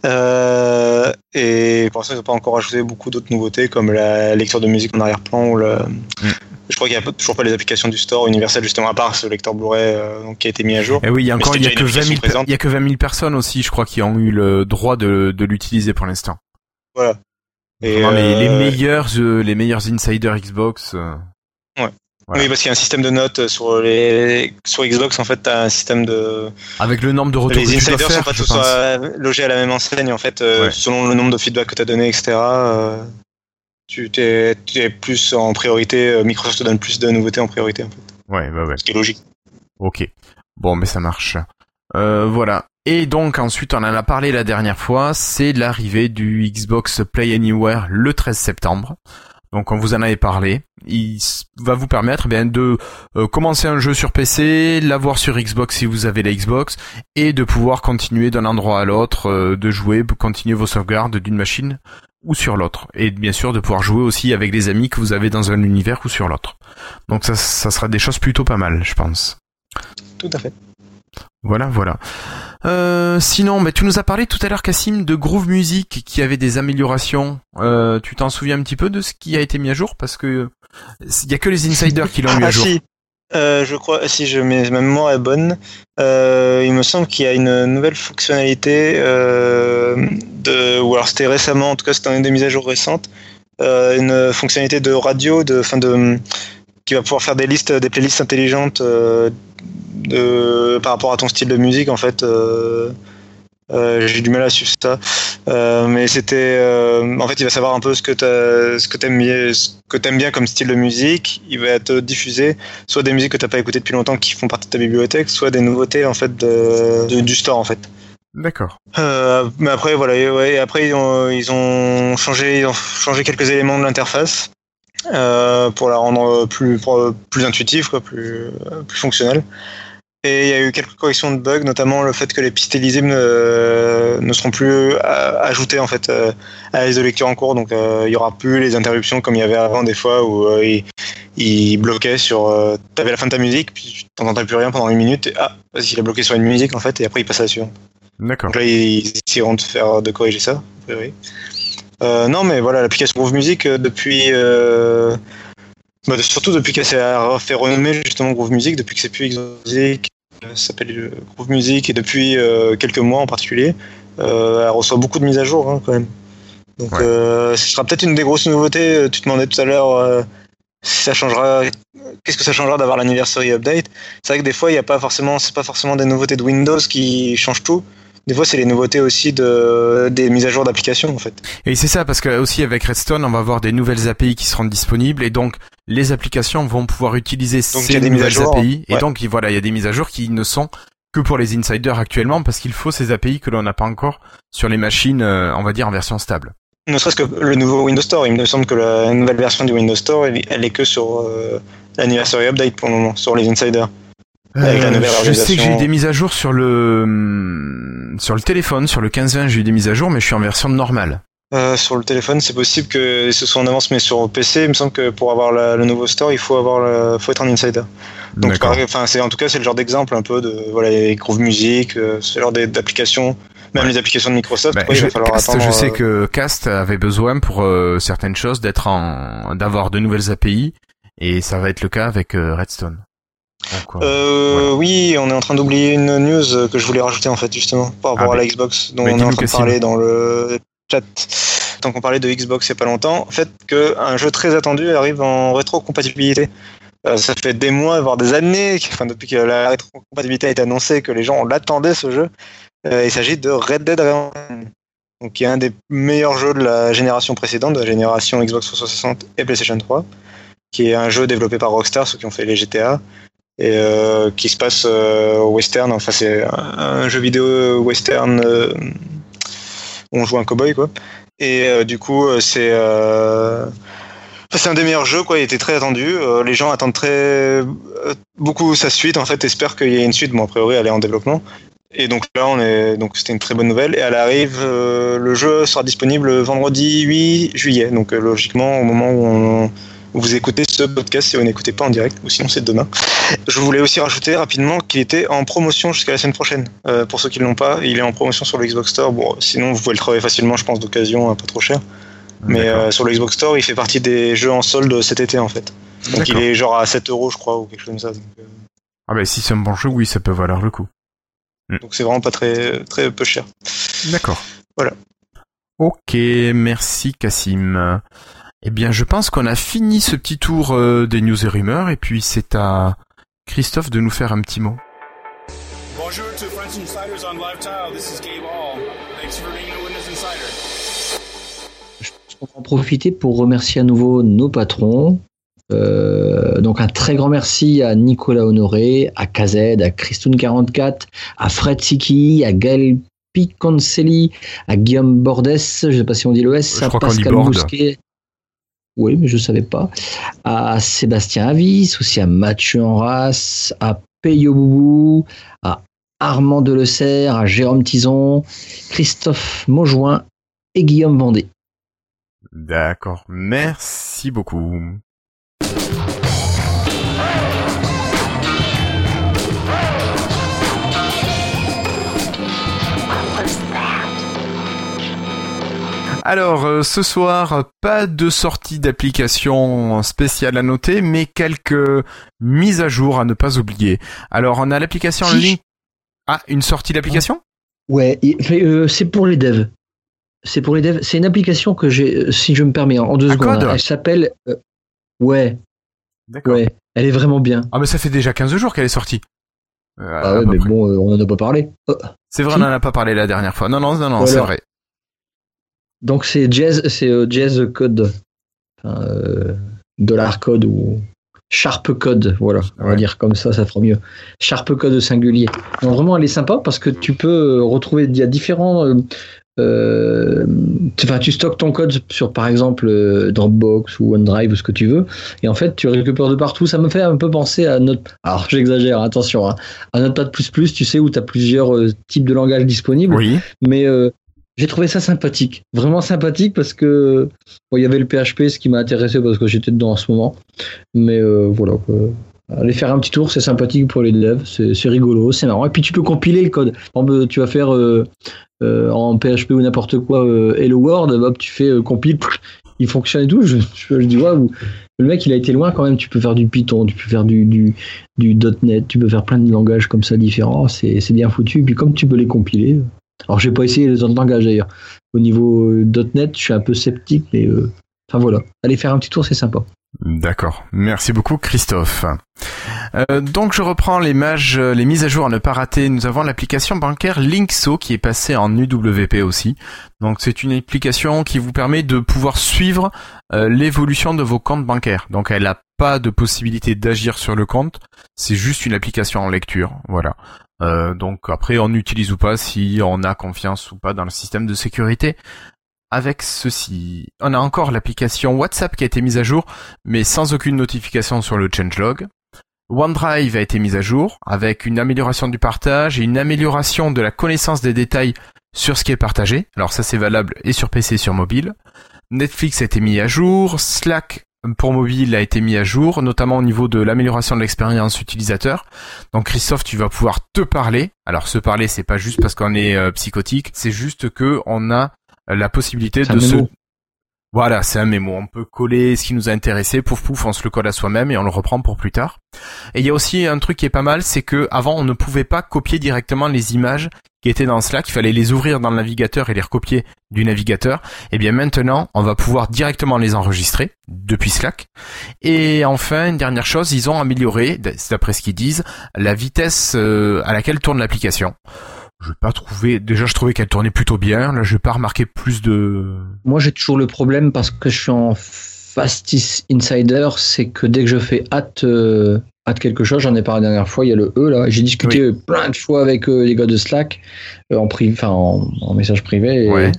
Euh, et pour l'instant ils n'ont pas encore ajouté beaucoup d'autres nouveautés comme la lecture de musique en arrière-plan ou le... Mm. Je crois qu'il n'y a toujours pas les applications du store universel justement à part ce lecteur Blu-ray euh, qui a été mis à jour. Et eh oui, il y a encore y a que 20 000 il y a que 20 000 personnes aussi, je crois, qui ont eu le droit de, de l'utiliser pour l'instant. Voilà. Et les, meilleurs les meilleurs insiders Xbox. Oui, parce qu'il y a un système de notes sur les sur Xbox. En fait, tu as un système de avec le nombre de retours. Les insiders faire, sont pas tous euh, logés à la même enseigne. En fait, euh, selon le nombre de feedback que tu as donné, etc. Euh, tu es, es, plus en priorité. Microsoft te donne plus de nouveautés en priorité. En fait. Ouais, bah ouais. Ce qui est logique. Ok. Bon, mais ça marche. voilà. Et donc ensuite, on en a parlé la dernière fois, c'est l'arrivée du Xbox Play Anywhere le 13 septembre. Donc on vous en avait parlé. Il va vous permettre eh bien de euh, commencer un jeu sur PC, l'avoir sur Xbox si vous avez la Xbox, et de pouvoir continuer d'un endroit à l'autre, euh, de jouer, continuer vos sauvegardes d'une machine ou sur l'autre. Et bien sûr de pouvoir jouer aussi avec des amis que vous avez dans un univers ou sur l'autre. Donc ça, ça sera des choses plutôt pas mal, je pense. Tout à fait. Voilà, voilà. Euh, sinon, mais tu nous as parlé tout à l'heure, Cassim, de Groove Music qui avait des améliorations. Euh, tu t'en souviens un petit peu de ce qui a été mis à jour? Parce que il y a que les insiders qui l'ont mis à Ah jour. si, Euh, je crois, si je mets ma mémoire est bonne, euh, il me semble qu'il y a une nouvelle fonctionnalité euh, de, ou alors c'était récemment, en tout cas c'était dans une des mises à jour récentes, une fonctionnalité de radio, de, fin de, qui va pouvoir faire des listes, des playlists intelligentes euh, de, par rapport à ton style de musique en fait. euh, euh, j'ai du mal à suivre ça, Euh, mais c'était, euh, en fait, il va savoir un peu ce que t'as- ce que t'aimes bien, ce que t'aimes bien comme style de musique. Il va te diffuser soit des musiques que t'as pas écoutées depuis longtemps qui font partie de ta bibliothèque, soit des nouveautés en fait de, de- du store en fait. D'accord. Mais après voilà, ouais, après ils ont, ils ont changé, ils ont changé quelques éléments de l'interface euh, pour la rendre plus plus intuitive, quoi, plus plus fonctionnelle. Et il y a eu quelques corrections de bugs, notamment le fait que les pistes illisibles ne, ne seront plus euh, ajoutées en fait euh, à la liste de lecture en cours. Donc euh, il y aura plus les interruptions comme il y avait avant des fois où euh, ils, ils bloquaient sur. Euh, T'avais la fin de ta musique, puis tu t'entendais plus rien pendant une minute. Et, ah, vas-y, il a bloqué sur une musique en fait, et après il passe à la suivante. D'accord. Donc là, ils essaieront de faire de corriger ça. a priori. Euh, non, mais voilà, l'application Groove Music euh, depuis, euh, bah, surtout depuis qu'elle s'est fait renommer justement Groove Music, depuis que c'est plus euh, ça s'appelle Groove Music et depuis euh, quelques mois en particulier, euh, elle reçoit beaucoup de mises à jour hein, quand même. Donc, Ouais. euh, ce sera peut-être une des grosses nouveautés. Tu demandais tout à l'heure euh, si ça changera. Qu'est-ce que ça changera d'avoir l'anniversary update C'est vrai que des fois, il y a pas forcément, c'est pas forcément des nouveautés de Windows qui changent tout. Des fois, c'est les nouveautés aussi de, des mises à jour d'applications, en fait. Et c'est ça parce que aussi avec Redstone, on va avoir des nouvelles API qui seront disponibles et donc les applications vont pouvoir utiliser Donc, il y ces a des mises à nouvelles jour. API et Ouais. donc il- voilà, il y a des mises à jour qui ne sont que pour les insiders actuellement parce qu'il faut ces API que l'on n'a pas encore sur les machines, euh, on va dire en version stable. Ne serait-ce que le nouveau Windows Store. Il me semble que la nouvelle version du Windows Store, elle, elle est que sur euh, l'anniversary update pour le moment, sur les insiders. Avec la nouvelle je sais que j'ai eu des mises à jour sur le hum, sur le téléphone, sur le 15-20, j'ai eu des mises à jour, mais je suis en version normale. Euh, sur le téléphone, c'est possible que ce soit en avance, mais sur PC, il me semble que pour avoir la- le nouveau store, il faut avoir le, faut être un insider. Donc, enfin, c'est en tout cas, c'est le genre d'exemple un peu de voilà, les Groove Music, euh, ce genre d'applications, même Ouais. les applications de Microsoft. Bah, quoi, il je, va falloir Cast, attendre. je sais euh, que Cast avait besoin pour euh, certaines choses d'être en d'avoir de nouvelles API et ça va être le cas avec euh, Redstone. Euh, Euh, Voilà. Oui, on est en train d'oublier une news que je voulais rajouter en fait justement par rapport Ah, à la Xbox dont on est en train de parler dans le chat. Tant qu'on parlait de Xbox il y a pas longtemps, en fait que un jeu très attendu arrive en rétrocompatibilité. Euh, ça fait des mois, voire des années, enfin depuis que la rétrocompatibilité a été annoncée, que les gens l'attendaient ce jeu. Euh, il s'agit de Red Dead Redemption, donc qui est un des meilleurs jeux de la génération précédente, de la génération Xbox 360 et PlayStation 3, qui est un jeu développé par Rockstar, ceux qui ont fait les GTA et euh, qui se passe euh, au western. Enfin, c'est un, jeu vidéo western euh, où on joue un cowboy, quoi. Et du coup, c'est c'est un des meilleurs jeux, quoi. Il était très attendu. Les gens attendent très beaucoup sa suite, en fait. Espèrent qu'il y ait une suite. Bon, a priori, elle est en développement. Et donc là, on est donc c'était une très bonne nouvelle. Et elle arrive. le jeu sera disponible vendredi 8 juillet. Donc logiquement, au moment où on vous écoutez ce podcast si vous n'écoutez pas en direct, ou sinon c'est demain. Je voulais aussi rajouter rapidement qu'il était en promotion jusqu'à la semaine prochaine. Euh, pour ceux qui ne l'ont pas, il est en promotion sur le Xbox Store. Bon, sinon vous pouvez le trouver facilement, je pense, d'occasion, hein, pas trop cher. Mais euh, sur le Xbox Store, il fait partie des jeux en solde cet été en fait. Donc il est genre à 7 euros, je crois, ou quelque chose comme ça. Donc euh, Ah bah si c'est un bon jeu, oui, ça peut valoir le coup. donc c'est vraiment pas très très peu cher. D'accord. Voilà. Ok, merci Cassim. Eh bien, je pense qu'on a fini ce petit tour euh, des news et rumeurs, et puis c'est à Christophe de nous faire un petit mot. Bonjour to French Insiders on Live Tile. This is Gabe Hall. Thanks for being a Windows Insider. On va en profiter pour remercier à nouveau nos patrons. Euh, donc un très grand merci à Nicolas Honoré, à KZ, à Christoun44, à Fred Siki, à Gaël Piconcelli, à Guillaume Bordès, je ne sais pas si on dit le S, Je à qu'on Pascal Borde. Oui, mais je ne savais pas. À Sébastien Avis, aussi à Mathieu Enras, à Peyo Boubou, à Armand Delecerre, à Jérôme Tison, Christophe Maujoin et Guillaume Vendée. D'accord, merci beaucoup. Alors, euh, ce soir, pas de sortie d'application spéciale à noter, mais quelques mises à jour à ne pas oublier. Alors, on a l'application. Ah, une sortie d'application? Ouais, euh, c'est pour les devs. C'est pour les devs. C'est une application que j'ai, euh, si je me permets, en- deux Un secondes. hein. Elle s'appelle. euh, ouais, D'accord. ouais. Elle est vraiment bien. Ah, mais ça fait déjà 15 jours qu'elle est sortie. Euh, Ah ouais, mais près. bon, on en a pas parlé. Oh. C'est vrai, si. on n'en a pas parlé la dernière fois. Non, non, non, non, c'est vrai. Donc c'est Jazz, c'est euh, Jazz Code, enfin, euh, Dollar Code ou Sharp Code, voilà, on va Ouais. dire comme ça, ça fera mieux. Sharp Code singulier. Donc vraiment, elle est sympa parce que tu peux euh, retrouver, il y a différents. euh, euh, tu- tu stockes ton code sur, par exemple, Dropbox ou OneDrive ou ce que tu veux, et en fait, tu récupères de partout. Ça me fait un peu penser à notre. Alors, (laughs) j'exagère, attention, hein, à Notepad++, tu sais, où tu as plusieurs types de langages disponibles Oui. mais euh, j'ai trouvé ça sympathique, vraiment sympathique parce que il y avait le PHP, ce qui m'a intéressé parce que j'étais dedans en ce moment. Mais euh, voilà, quoi. aller faire un petit tour, c'est sympathique pour les devs, c'est rigolo, c'est marrant. Et puis tu peux compiler le code. Tu vas faire euh, euh, en PHP ou n'importe quoi euh, Hello World, hop, tu fais euh, compile, il fonctionne et tout. Je, dis waouh. Le mec, il a été loin quand même. Tu peux faire du Python, tu peux faire du, .NET, tu peux faire plein de langages comme ça différents. C'est bien foutu. Et puis comme tu peux les compiler, alors, j'ai pas essayé les autres langages d'ailleurs. Au niveau euh, .NET, je suis un peu sceptique, mais euh, enfin voilà. Allez faire un petit tour, c'est sympa. D'accord. Merci beaucoup, Christophe. Euh, donc, je reprends les mages, euh, les mises à jour à ne pas rater. Nous avons l'application bancaire Linkso qui est passée en UWP aussi. Donc, c'est une application qui vous permet de pouvoir suivre l'évolution de vos comptes bancaires. Donc, elle n'a pas de possibilité d'agir sur le compte. C'est juste une application en lecture. Voilà. Euh, donc après, on utilise ou pas si on a confiance ou pas dans le système de sécurité. Avec ceci, on a encore l'application WhatsApp qui a été mise à jour, mais sans aucune notification sur le changelog. OneDrive a été mise à jour avec une amélioration du partage et une amélioration de la connaissance des détails sur ce qui est partagé. Alors ça c'est valable et sur PC et sur mobile. Netflix a été mis à jour, Slack pour mobile a été mis à jour, notamment au niveau de l'amélioration de l'expérience utilisateur. Donc Christophe, tu vas pouvoir te parler. Alors se parler, c'est pas juste parce qu'on est euh, psychotique, c'est juste que on a la possibilité de se. Voilà, c'est un mémo. On peut coller ce qui nous a intéressé, pouf pouf, on se le colle à soi-même et on le reprend pour plus tard. Et il y a aussi un truc qui est pas mal, c'est que avant on ne pouvait pas copier directement les images qui étaient dans Slack, il fallait les ouvrir dans le navigateur et les recopier du navigateur. Et bien maintenant, on va pouvoir directement les enregistrer depuis Slack. Et enfin, une dernière chose, ils ont amélioré, d'après ce qu'ils disent, la vitesse euh, à laquelle tourne l'application. Je vais pas trouvé, déjà je trouvais qu'elle tournait plutôt bien, là je vais pas remarquer plus de... Moi, j'ai toujours le problème parce que je suis en Fastest Insider, c'est que dès que je fais hâte, euh, hâte quelque chose, j'en ai parlé la dernière fois, il y a le E là. J'ai discuté plein de fois avec euh, les gars de Slack, euh, en, enfin, en, en message privé. Et, Ouais.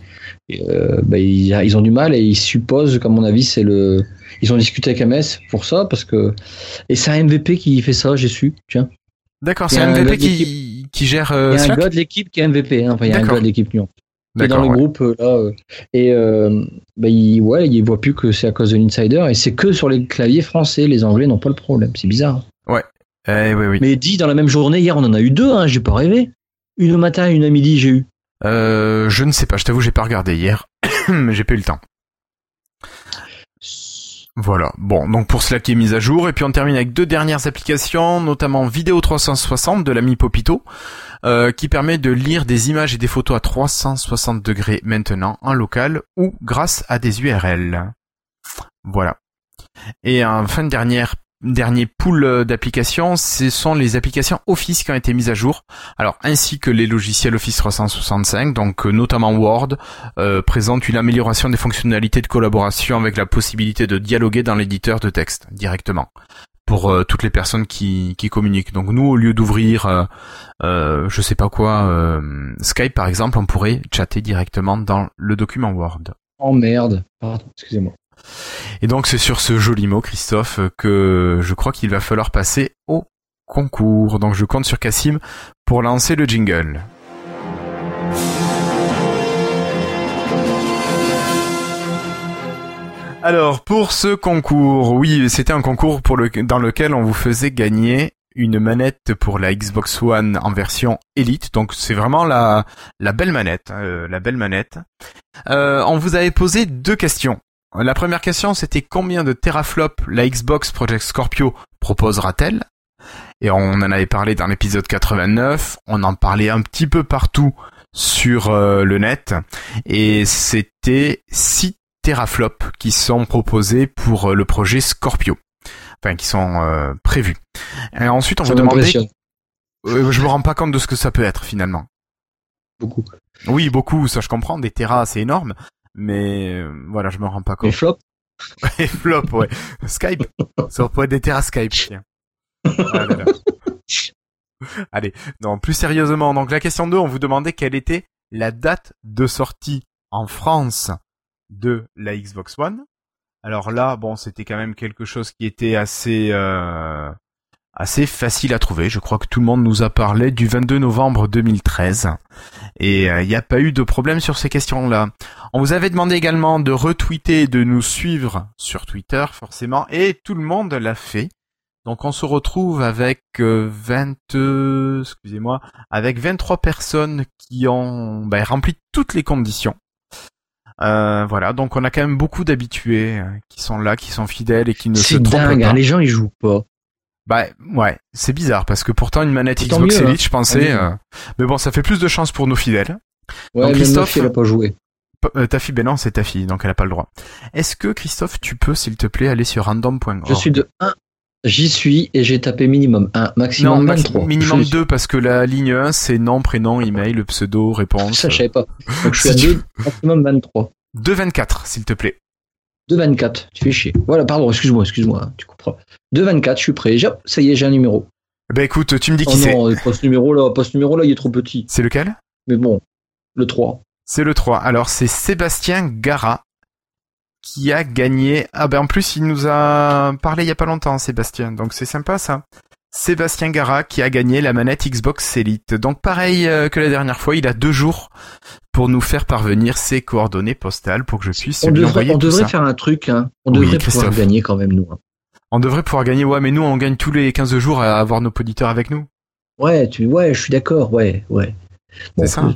et, euh, bah, ils, ils ont du mal et ils supposent, comme mon avis, c'est le. Ils ont discuté avec MS pour ça parce que. Et c'est un MVP qui fait ça, j'ai su. Tiens. D'accord, c'est un MVP qui, qui gère euh, Il y a un gars de l'équipe qui est MVP, hein. enfin, il y a un gars de l'équipe Lyon qui est dans le ouais. groupe euh, là euh, et euh, bah, il, ouais, il voit plus que c'est à cause de l'insider et c'est que sur les claviers français, les Anglais n'ont pas le problème, c'est bizarre. Eh oui, oui. Mais dit dans la même journée, hier on en a eu deux, hein, j'ai pas rêvé. Une au matin, une à midi, j'ai eu. Euh, je ne sais pas, je t'avoue, j'ai pas regardé hier. (coughs) j'ai pas eu le temps. Voilà. Bon, donc pour Slack qui est mise à jour, et puis on termine avec deux dernières applications, notamment Vidéo 360 de l'ami Popito, euh, qui permet de lire des images et des photos à 360 degrés maintenant en local ou grâce à des URL. Voilà. Et enfin dernière dernier pool euh, d'applications, ce sont les applications Office qui ont été mises à jour. Alors ainsi que les logiciels Office 365, donc euh, notamment Word, euh, présente une amélioration des fonctionnalités de collaboration avec la possibilité de dialoguer dans l'éditeur de texte directement pour euh, toutes les personnes qui, communiquent. Donc nous, au lieu d'ouvrir, euh, je sais pas quoi, Skype par exemple, on pourrait chatter directement dans le document Word. Oh merde, pardon, excusez-moi. Et donc c'est sur ce joli mot, Christophe, que je crois qu'il va falloir passer au concours. Donc je compte sur Cassim pour lancer le jingle. Alors pour ce concours, oui, c'était un concours dans lequel on vous faisait gagner une manette pour la Xbox One en version Elite. Donc c'est vraiment la belle manette, euh, la belle manette. Euh, on vous avait posé deux questions. La première question c'était combien de teraflops la Xbox Project Scorpio proposera-t-elle? Et on en avait parlé dans l'épisode 89. On en parlait un petit peu partout sur euh, le net et c'était 6 teraflops qui sont proposés pour le projet Scorpio enfin qui sont euh, prévus. Et ensuite, on va demander. Euh, je me rends pas compte de ce que ça peut être finalement. Beaucoup. Oui, beaucoup. Ça, je comprends. Des terras, c'est énorme, mais euh, voilà, je me rends pas compte. Et flop. Et flop, ouais. Skype. ça pourrait être des terras Skype. Tiens. Ah (laughs) Allez, non, plus sérieusement. Donc la question 2, on vous demandait quelle était la date de sortie en France de la Xbox One. Alors là, bon, c'était quand même quelque chose qui était assez euh, assez facile à trouver. Je crois que tout le monde nous a parlé du 22 novembre 2013 et euh, il n'y a pas eu de problème sur ces questions-là. On vous avait demandé également de retweeter, de nous suivre sur Twitter forcément et tout le monde l'a fait. Donc on se retrouve avec 20, euh, excusez-moi, avec 23 personnes qui ont ben, rempli toutes les conditions. Euh, voilà, donc on a quand même beaucoup d'habitués euh, qui sont là, qui sont fidèles et qui ne se trompent dingue, pas. Hein, les gens ils jouent pas. Bah ouais, c'est bizarre parce que pourtant une manette Xbox Elite, hein. je pensais. Euh, mais bon, ça fait plus de chance pour nos fidèles. Ouais, donc, Christophe, elle a pas joué. Ta fille, ben non, c'est ta fille, donc elle a pas le droit. Est-ce que Christophe, tu peux, s'il te plaît, aller sur random.org Je suis de 1 J'y suis et j'ai tapé minimum 1, maximum non, 23. Minimum 2 parce que la ligne 1 c'est nom, prénom, email, pseudo, réponse. Ça je savais pas. Donc je suis (laughs) à 2, maximum 23. 2,24 s'il te plaît. 2,24, tu fais chier. Voilà, pardon, excuse-moi, excuse-moi, tu comprends. 2,24, je suis prêt. Ça y est, j'ai un numéro. Ben écoute, tu me dis qui oh c'est. Non, pas ce numéro là, pas ce numéro là, il est trop petit. C'est lequel? Mais bon, le 3. C'est le 3. Alors c'est Sébastien Gara qui a gagné. Ah ben en plus il nous a parlé il y a pas longtemps Sébastien, donc c'est sympa ça. Sébastien Gara qui a gagné la manette Xbox Elite. Donc pareil euh, que la dernière fois, il a deux jours pour nous faire parvenir ses coordonnées postales pour que je puisse on lui devrait, envoyer On devrait ça. faire un truc, hein. On devrait pouvoir gagner quand même nous. Hein. On devrait pouvoir gagner, ouais, mais nous on gagne tous les 15 jours à avoir nos auditeurs avec nous. Ouais, tu, ouais, je suis d'accord, ouais, ouais. Bon, c'est ça.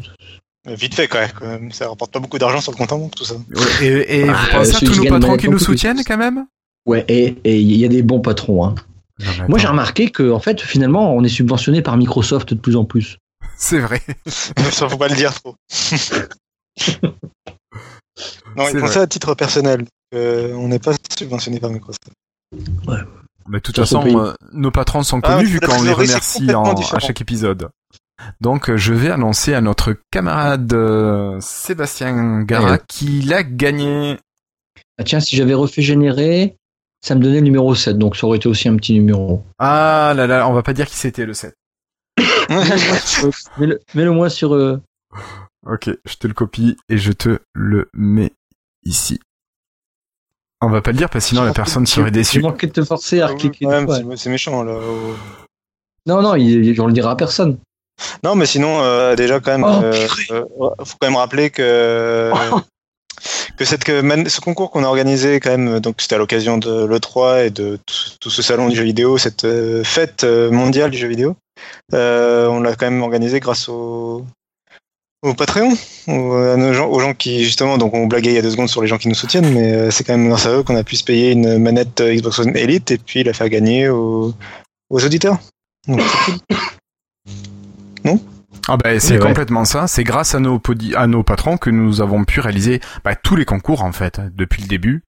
Vite fait, quand même. Ça rapporte pas beaucoup d'argent sur le compte en banque, tout ça. Et, et ah, vous pensez à tous nos patrons qui nous soutiennent quand même? Ouais, et il y a des bons patrons, hein. Non, Moi, j'ai remarqué que, en fait, finalement, on est subventionné par Microsoft de plus en plus. (laughs) C'est vrai. ça faut pas le dire trop. (laughs) non, ils font ça à titre personnel. Euh, on n'est pas subventionné par Microsoft. Ouais. Mais de toute façon, euh, nos patrons sont connus ah, vu qu'on les remercie en, à chaque épisode. Donc, euh, je vais annoncer à notre camarade euh, Sébastien Gara qu'il a gagné. Ah tiens, si j'avais refait générer, ça me donnait le numéro 7, donc ça aurait été aussi un petit numéro. Ah là là, on va pas dire qui c'était le 7. (laughs) Mets-le moi sur... Euh... Ok, je te le copie et je te le mets ici. On va pas le dire parce que sinon la personne serait déçue. Je manquais de te forcer à cliquer. Ouais, c'est méchant là. Non, non, il, on le dira à personne. Non, mais sinon, euh, déjà quand même, oh, euh, euh, faut quand même rappeler que (laughs) que cette ce concours qu'on a organisé quand même, donc c'était à l'occasion de l'E3 et de tout, ce salon du jeu vidéo, cette euh, fête euh, mondiale du jeu vidéo, euh, on l'a quand même organisé grâce au, au Patreon, aux, gens, aux gens qui justement, donc on blaguait il y a deux secondes sur les gens qui nous soutiennent, mais c'est quand même grâce à eux qu'on a pu se payer une manette Xbox One Elite et puis la faire gagner aux, aux auditeurs. Non? Ah ben c'est complètement ça. C'est grâce à nos à nos patrons que nous avons pu réaliser bah, tous les concours en fait depuis le début.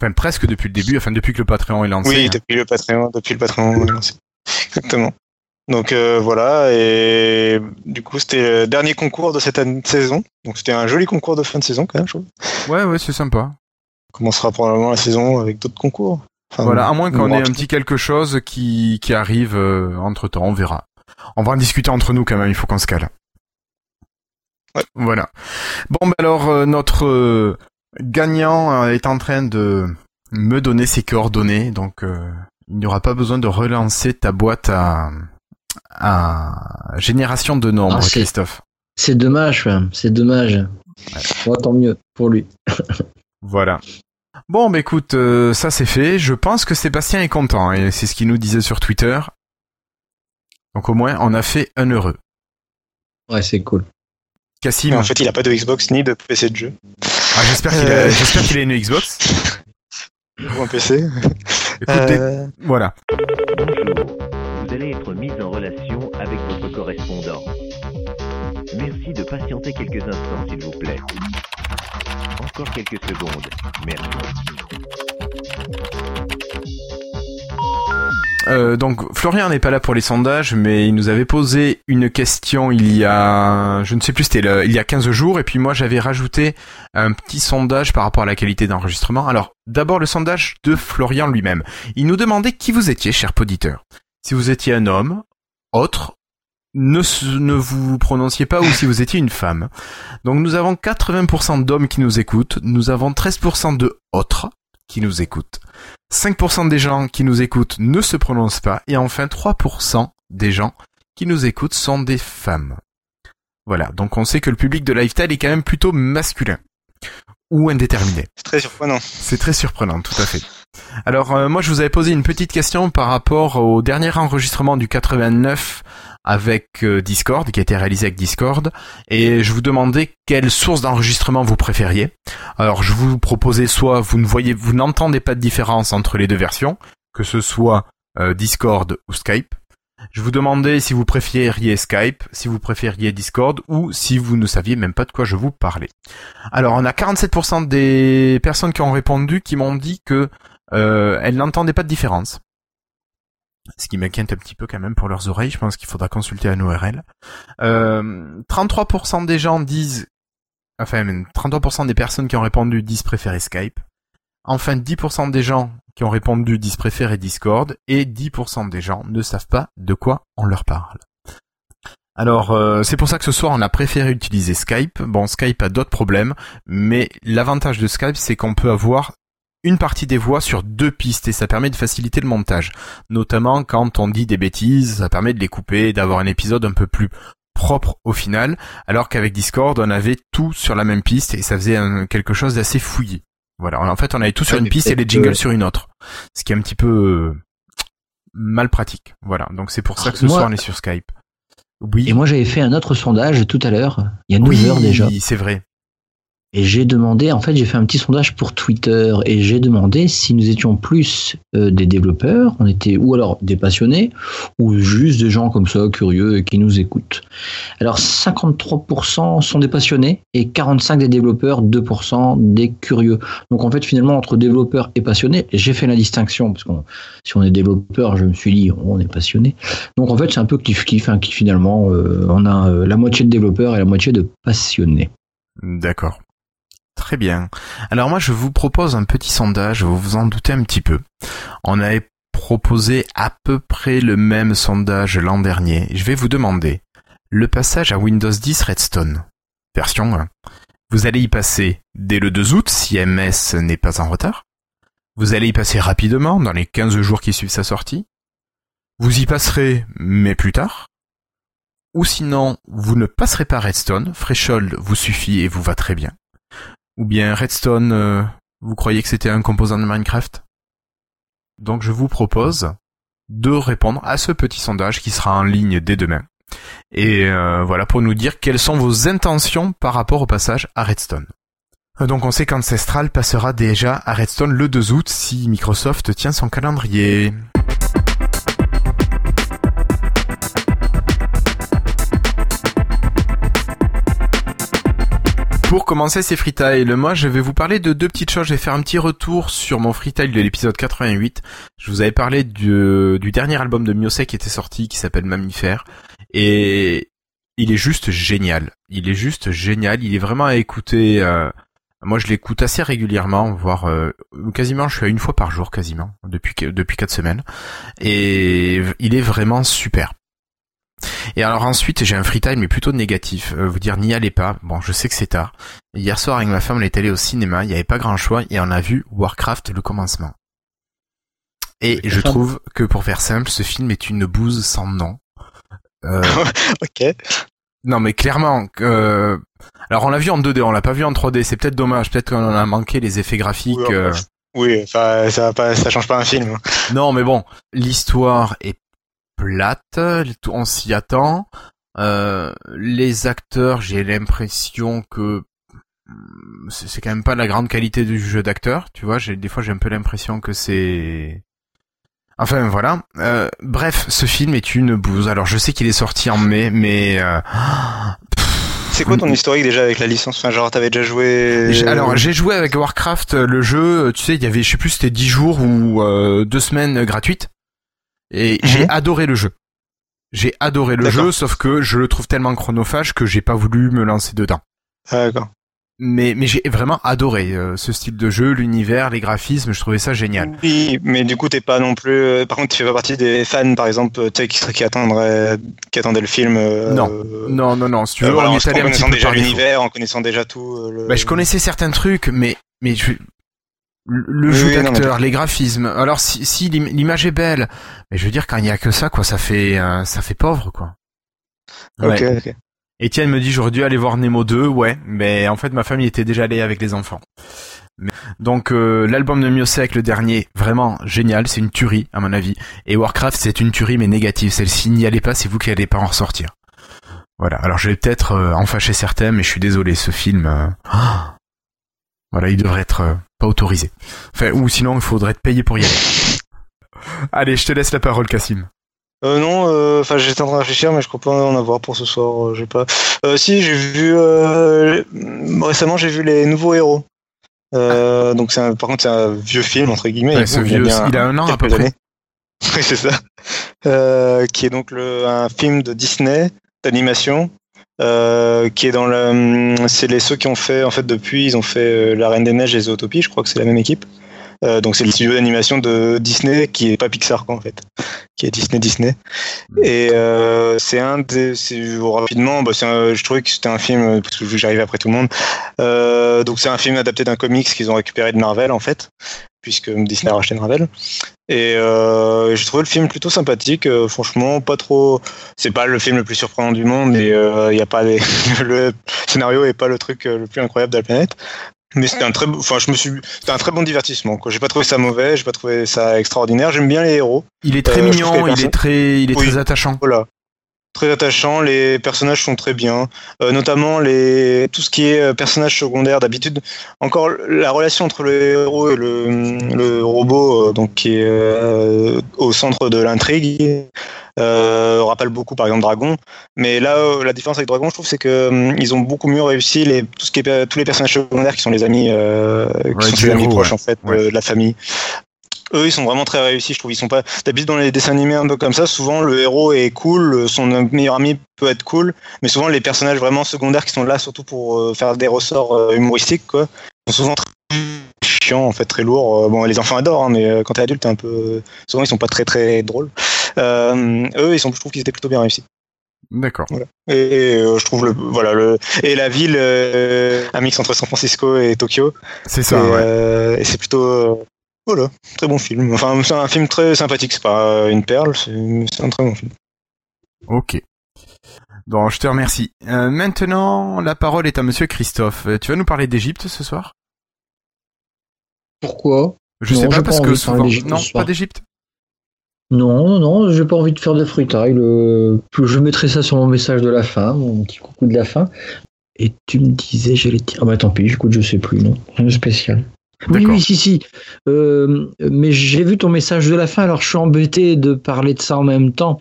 Enfin presque depuis le début. Enfin depuis que le Patreon est lancé. Oui, hein. depuis le Patreon, depuis le Patreon est lancé. (laughs) Exactement. Donc euh, voilà et du coup c'était le dernier concours de cette saison. Donc c'était un joli concours de fin de saison quand même. Je trouve. Ouais ouais c'est sympa. On commencera probablement la saison avec d'autres concours. voilà, à moins qu'on ait un petit quelque chose qui, qui arrive euh, entre temps, on verra. On va en discuter entre nous quand même, il faut qu'on se cale. Voilà. Bon, bah alors, euh, notre euh, gagnant euh, est en train de me donner ses coordonnées, donc il n'y aura pas besoin de relancer ta boîte à, à génération de nombres, ah, Christophe. C'est dommage, c'est dommage. Ouais. tant mieux pour lui. voilà. Bon, bah écoute, ça c'est fait. Je pense que Sébastien est content, et c'est ce qu'il nous disait sur Twitter. Donc au moins, on a fait un heureux. Ouais, c'est cool. Cassim. en fait, il a pas de Xbox ni de PC de jeu. Ah, j'espère qu'il a, Euh. j'espère qu'il a une Xbox. (laughs) Ou un PC. Écoute, Euh, voilà. Bonjour, vous allez être mis en relation avec votre correspondant. Merci de patienter quelques instants, s'il vous plaît. Encore quelques secondes. Merci. Euh, donc Florian n'est pas là pour les sondages, mais il nous avait posé une question il y a, je ne sais plus, c'était le- il y a 15 jours, et puis moi j'avais rajouté un petit sondage par rapport à la qualité d'enregistrement. Alors d'abord le sondage de Florian lui-même. Il nous demandait qui vous étiez, cher poditeur. Si vous étiez un homme, autre, ne, ne vous prononciez pas ou si vous étiez une femme. Donc nous avons 80% d'hommes qui nous écoutent, nous avons 13% de autres qui nous écoutent. 5% des gens qui nous écoutent ne se prononcent pas, et enfin 3% des gens qui nous écoutent sont des femmes. Voilà, donc on sait que le public de Lifestyle est quand même plutôt masculin. Ou indéterminé. c'est très surprenant. C'est très surprenant, tout à fait. Alors euh, moi je vous avais posé une petite question par rapport au dernier enregistrement du 89 avec euh, Discord, qui a été réalisé avec Discord, et je vous demandais quelle source d'enregistrement vous préfériez. Alors je vous proposais soit vous ne voyez, vous n'entendez pas de différence entre les deux versions, que ce soit euh, Discord ou Skype. Je vous demandais si vous préfériez Skype, si vous préfériez Discord, ou si vous ne saviez même pas de quoi je vous parlais. Alors on a 47% des personnes qui ont répondu qui m'ont dit que euh, elles n'entendaient pas de différence. Ce qui m'inquiète un petit peu quand même pour leurs oreilles. Je pense qu'il faudra consulter un ORL. Euh, 33% des gens disent, enfin, même 33% des personnes qui ont répondu disent préférer Skype. Enfin, 10% des gens qui ont répondu disent préférer Discord et 10% des gens ne savent pas de quoi on leur parle. Alors, euh, c'est pour ça que ce soir, on a préféré utiliser Skype. Bon, Skype a d'autres problèmes, mais l'avantage de Skype, c'est qu'on peut avoir une partie des voix sur deux pistes et ça permet de faciliter le montage. Notamment quand on dit des bêtises, ça permet de les couper et d'avoir un épisode un peu plus propre au final, alors qu'avec Discord, on avait tout sur la même piste et ça faisait un- quelque chose d'assez fouillé. Voilà, en fait, on avait tout sur Ouais, une piste et les jingles que- sur une autre, ce qui est un petit peu euh, mal pratique. Voilà, donc c'est pour ça que ce Moi- soir on est sur Skype. Oui. Et moi, j'avais fait un autre sondage tout à l'heure, il y a 9 oui, heures déjà. c'est vrai. Et j'ai demandé, en fait, j'ai fait un petit sondage pour Twitter et j'ai demandé si nous étions plus euh, des développeurs, on était ou alors des passionnés ou juste des gens comme ça curieux et qui nous écoutent. Alors 53% sont des passionnés et 45 des développeurs, 2% des curieux. Donc en fait, finalement, entre développeurs et passionnés, j'ai fait la distinction parce que si on est développeur, je me suis dit on est passionné. Donc en fait, c'est un peu kiff kiff hein, qui finalement euh, on a euh, la moitié de développeurs et la moitié de passionnés. D'accord. Très bien. Alors moi, je vous propose un petit sondage, vous vous en doutez un petit peu. On avait proposé à peu près le même sondage l'an dernier. Je vais vous demander le passage à Windows 10 Redstone, version 1. Vous allez y passer dès le 2 août si MS n'est pas en retard. Vous allez y passer rapidement dans les 15 jours qui suivent sa sortie. Vous y passerez, mais plus tard. Ou sinon, vous ne passerez pas Redstone, Threshold vous suffit et vous va très bien. Ou bien Redstone, euh, vous croyez que c'était un composant de Minecraft? Donc je vous propose de répondre à ce petit sondage qui sera en ligne dès demain. Et euh, voilà pour nous dire quelles sont vos intentions par rapport au passage à Redstone. Donc on sait qu'Ancestral passera déjà à Redstone le 2 août si Microsoft tient son calendrier. Pour commencer ces freetiles, moi je vais vous parler de deux petites choses. Je vais faire un petit retour sur mon freetile de l'épisode 88. Je vous avais parlé du, du dernier album de Miosei qui était sorti, qui s'appelle Mammifère. Et il est juste génial. Il est juste génial. Il est vraiment à écouter. euh, moi je l'écoute assez régulièrement, voire euh, quasiment je suis à une fois par jour quasiment, depuis, depuis quatre semaines. Et il est vraiment super. Et alors ensuite, j'ai un free time, mais plutôt négatif. Euh, vous dire, n'y allez pas. Bon, je sais que c'est tard. Hier soir, avec ma femme, on est allé au cinéma. Il n'y avait pas grand choix et on a vu Warcraft le commencement. Et je trouve que pour faire simple, ce film est une bouse sans nom. Euh, (laughs) Ok. non, mais clairement. euh, Alors, on l'a vu en 2D, on l'a pas vu en 3D. C'est peut-être dommage. Peut-être qu'on a manqué les effets graphiques. Oui, euh, Oui, ça, pas, ça change pas un film. Non, mais bon, l'histoire est plate, on s'y attend. Euh, les acteurs, j'ai l'impression que hmm, c'est quand même pas la grande qualité du jeu d'acteur, tu vois. J'ai des fois j'ai un peu l'impression que c'est Enfin voilà. Euh, bref, ce film est une bouse. Alors je sais qu'il est sorti en mai, mais euh, c'est quoi ton historique déjà avec la licence? Enfin, genre, t'avais déjà joué. Alors, j'ai joué avec Warcraft, le jeu. Tu sais, il y avait, je sais plus, c'était 10 jours ou euh, deux semaines gratuites. Et j'ai Mhm. adoré le jeu. J'ai adoré le jeu, sauf que je le trouve tellement chronophage que j'ai pas voulu me lancer dedans. Ah, d'accord. Mais, mais j'ai vraiment adoré euh, ce style de jeu, l'univers, les graphismes. Je trouvais ça génial. Oui, mais du coup, t'es pas non plus. euh, Par contre, tu fais pas partie des fans, par exemple, euh, qui, qui attendraient, qui attendaient le film. euh, Non. euh, Non, non, non. Si tu euh, veux, voilà, on en est allé un petit connaissant peu déjà par défaut. l'univers, en connaissant déjà tout. euh, le... Bah, je connaissais certains trucs, mais mais je, le Oui, jeu oui, mais d'acteur, les graphismes. Alors si, si l'im- l'image est belle, mais je veux dire quand il y a que ça, quoi, ça fait euh, ça fait pauvre, quoi. Ok, Ouais. ok. Étienne me dit j'aurais dû aller voir Nemo 2, ouais, mais en fait ma famille était déjà allée avec les enfants. Mais- donc euh, l'album de Miosek, le dernier, vraiment génial, c'est une tuerie à mon avis. Et Warcraft c'est une tuerie mais négative, celle-ci n'y allez pas, c'est vous qui allez pas en ressortir. Voilà, alors je vais peut-être euh, en fâcher certains, mais je suis désolé, ce film, euh, (gasps) ah. Voilà, il devrait être euh, pas autorisé. Enfin, ou sinon il faudrait être payé pour y aller. Allez, je te laisse la parole, Cassim. Euh, non, euh, enfin j'étais en train de réfléchir, mais je crois pas en avoir pour ce soir. euh, j'ai pas. Euh, si, j'ai vu récemment, j'ai vu les nouveaux héros. Donc c'est un- par contre c'est un vieux film entre guillemets. Ouais, il- a un an à peu près. (laughs) Oui c'est ça. Qui est donc le, un film de Disney d'animation. Euh, qui est dans le, hum, c'est les ceux qui ont fait en fait depuis ils ont fait euh, La Reine des Neiges et Zootopie, je crois que c'est la même équipe. Euh, donc c'est le studio d'animation de Disney qui est pas Pixar quoi en fait, qui est Disney Disney. Et euh, c'est un des, rapidement, bah, c'est un- je trouvais que c'était un film euh, parce que j'arrivais après tout le monde. Euh, donc c'est un film adapté d'un comics qu'ils ont récupéré de Marvel en fait, puisque Disney a racheté Marvel. Et euh, j'ai trouvé le film plutôt sympathique, euh, franchement pas trop. C'est pas le film le plus surprenant du monde et il y a pas les, (laughs) le scénario est pas le truc le plus incroyable de la planète. Mais c'était un très, enfin je me suis, c'était un très bon divertissement. Quoi. J'ai pas trouvé ça mauvais, j'ai pas trouvé ça extraordinaire. J'aime bien les héros. Il est très Euh, mignon, il est très, il est Oui. très attachant. Voilà. Très attachant, les personnages sont très bien, Euh, notamment les tout ce qui est euh, personnages secondaires. D'habitude, encore la relation entre le héros et le, le robot, euh, donc qui est euh, au centre de l'intrigue, rappelle beaucoup par exemple Dragon. Mais là, la différence avec Dragon, je trouve, c'est que ils ont beaucoup mieux réussi les tout ce qui est tous les personnages secondaires qui sont les amis, qui Ouais, sont ses amis proches ouais. en fait, Ouais. de la famille. Eux, ils sont vraiment très réussis, je trouve. Ils sont pas. D'habitude, dans les dessins animés un peu comme ça, souvent le héros est cool, son meilleur ami peut être cool, mais souvent les personnages vraiment secondaires qui sont là surtout pour euh, faire des ressorts euh, humoristiques, quoi, sont souvent très chiants, en fait, très lourds. Euh, Bon, les enfants adorent, hein, mais euh, quand t'es adulte, t'es un peu. Souvent, ils sont pas très très drôles. Euh, eux, ils sont, je trouve qu'ils étaient plutôt bien réussis. D'accord. Voilà. Et, et, euh, je trouve le voilà le et la ville euh, un mix entre San Francisco et Tokyo. C'est Et, ça, ouais. euh, et c'est plutôt euh, voilà très bon film. Enfin c'est un film très sympathique. C'est pas une perle, c'est c'est un très bon film. Ok. Bon, je te remercie. Euh, maintenant, la parole est à Monsieur Christophe. Euh, Tu vas nous parler d'Égypte ce soir? Pourquoi? Je Non, sais pas parce pas que souvent. d'Égypte Non, pas d'Égypte. Non, non, j'ai pas envie de faire de euh, Je mettrai ça sur mon message de la fin, mon petit coucou de la fin. Et tu me disais, j'allais te dire. Ah bah tant pis, écoute, je sais plus, non. Rien de spécial. Oui, oui, si, si. Euh, mais j'ai vu ton message de la fin, alors je suis embêté de parler de ça en même temps.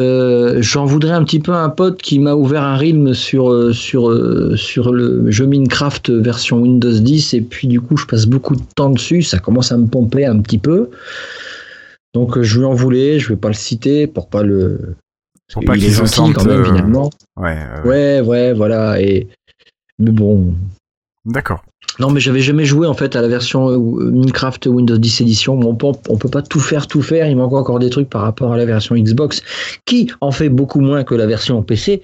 Euh, J'en voudrais un petit peu à un pote qui m'a ouvert un rythme sur, euh, sur, sur le jeu Minecraft version Windows 10 et puis du coup je passe beaucoup de temps dessus, ça commence à me pomper un petit peu. Donc je lui en voulais, je vais pas le citer pour pas le... Pour pas il qu'il se sente, quand même finalement. Ouais. Ouais, ouais, voilà. Et... Mais bon, D'accord. non, mais j'avais jamais joué en fait à la version euh, Minecraft Windows 10 édition. Bon, on, peut, on peut pas tout faire, tout faire. Il manque encore des trucs par rapport à la version Xbox, qui en fait beaucoup moins que la version PC.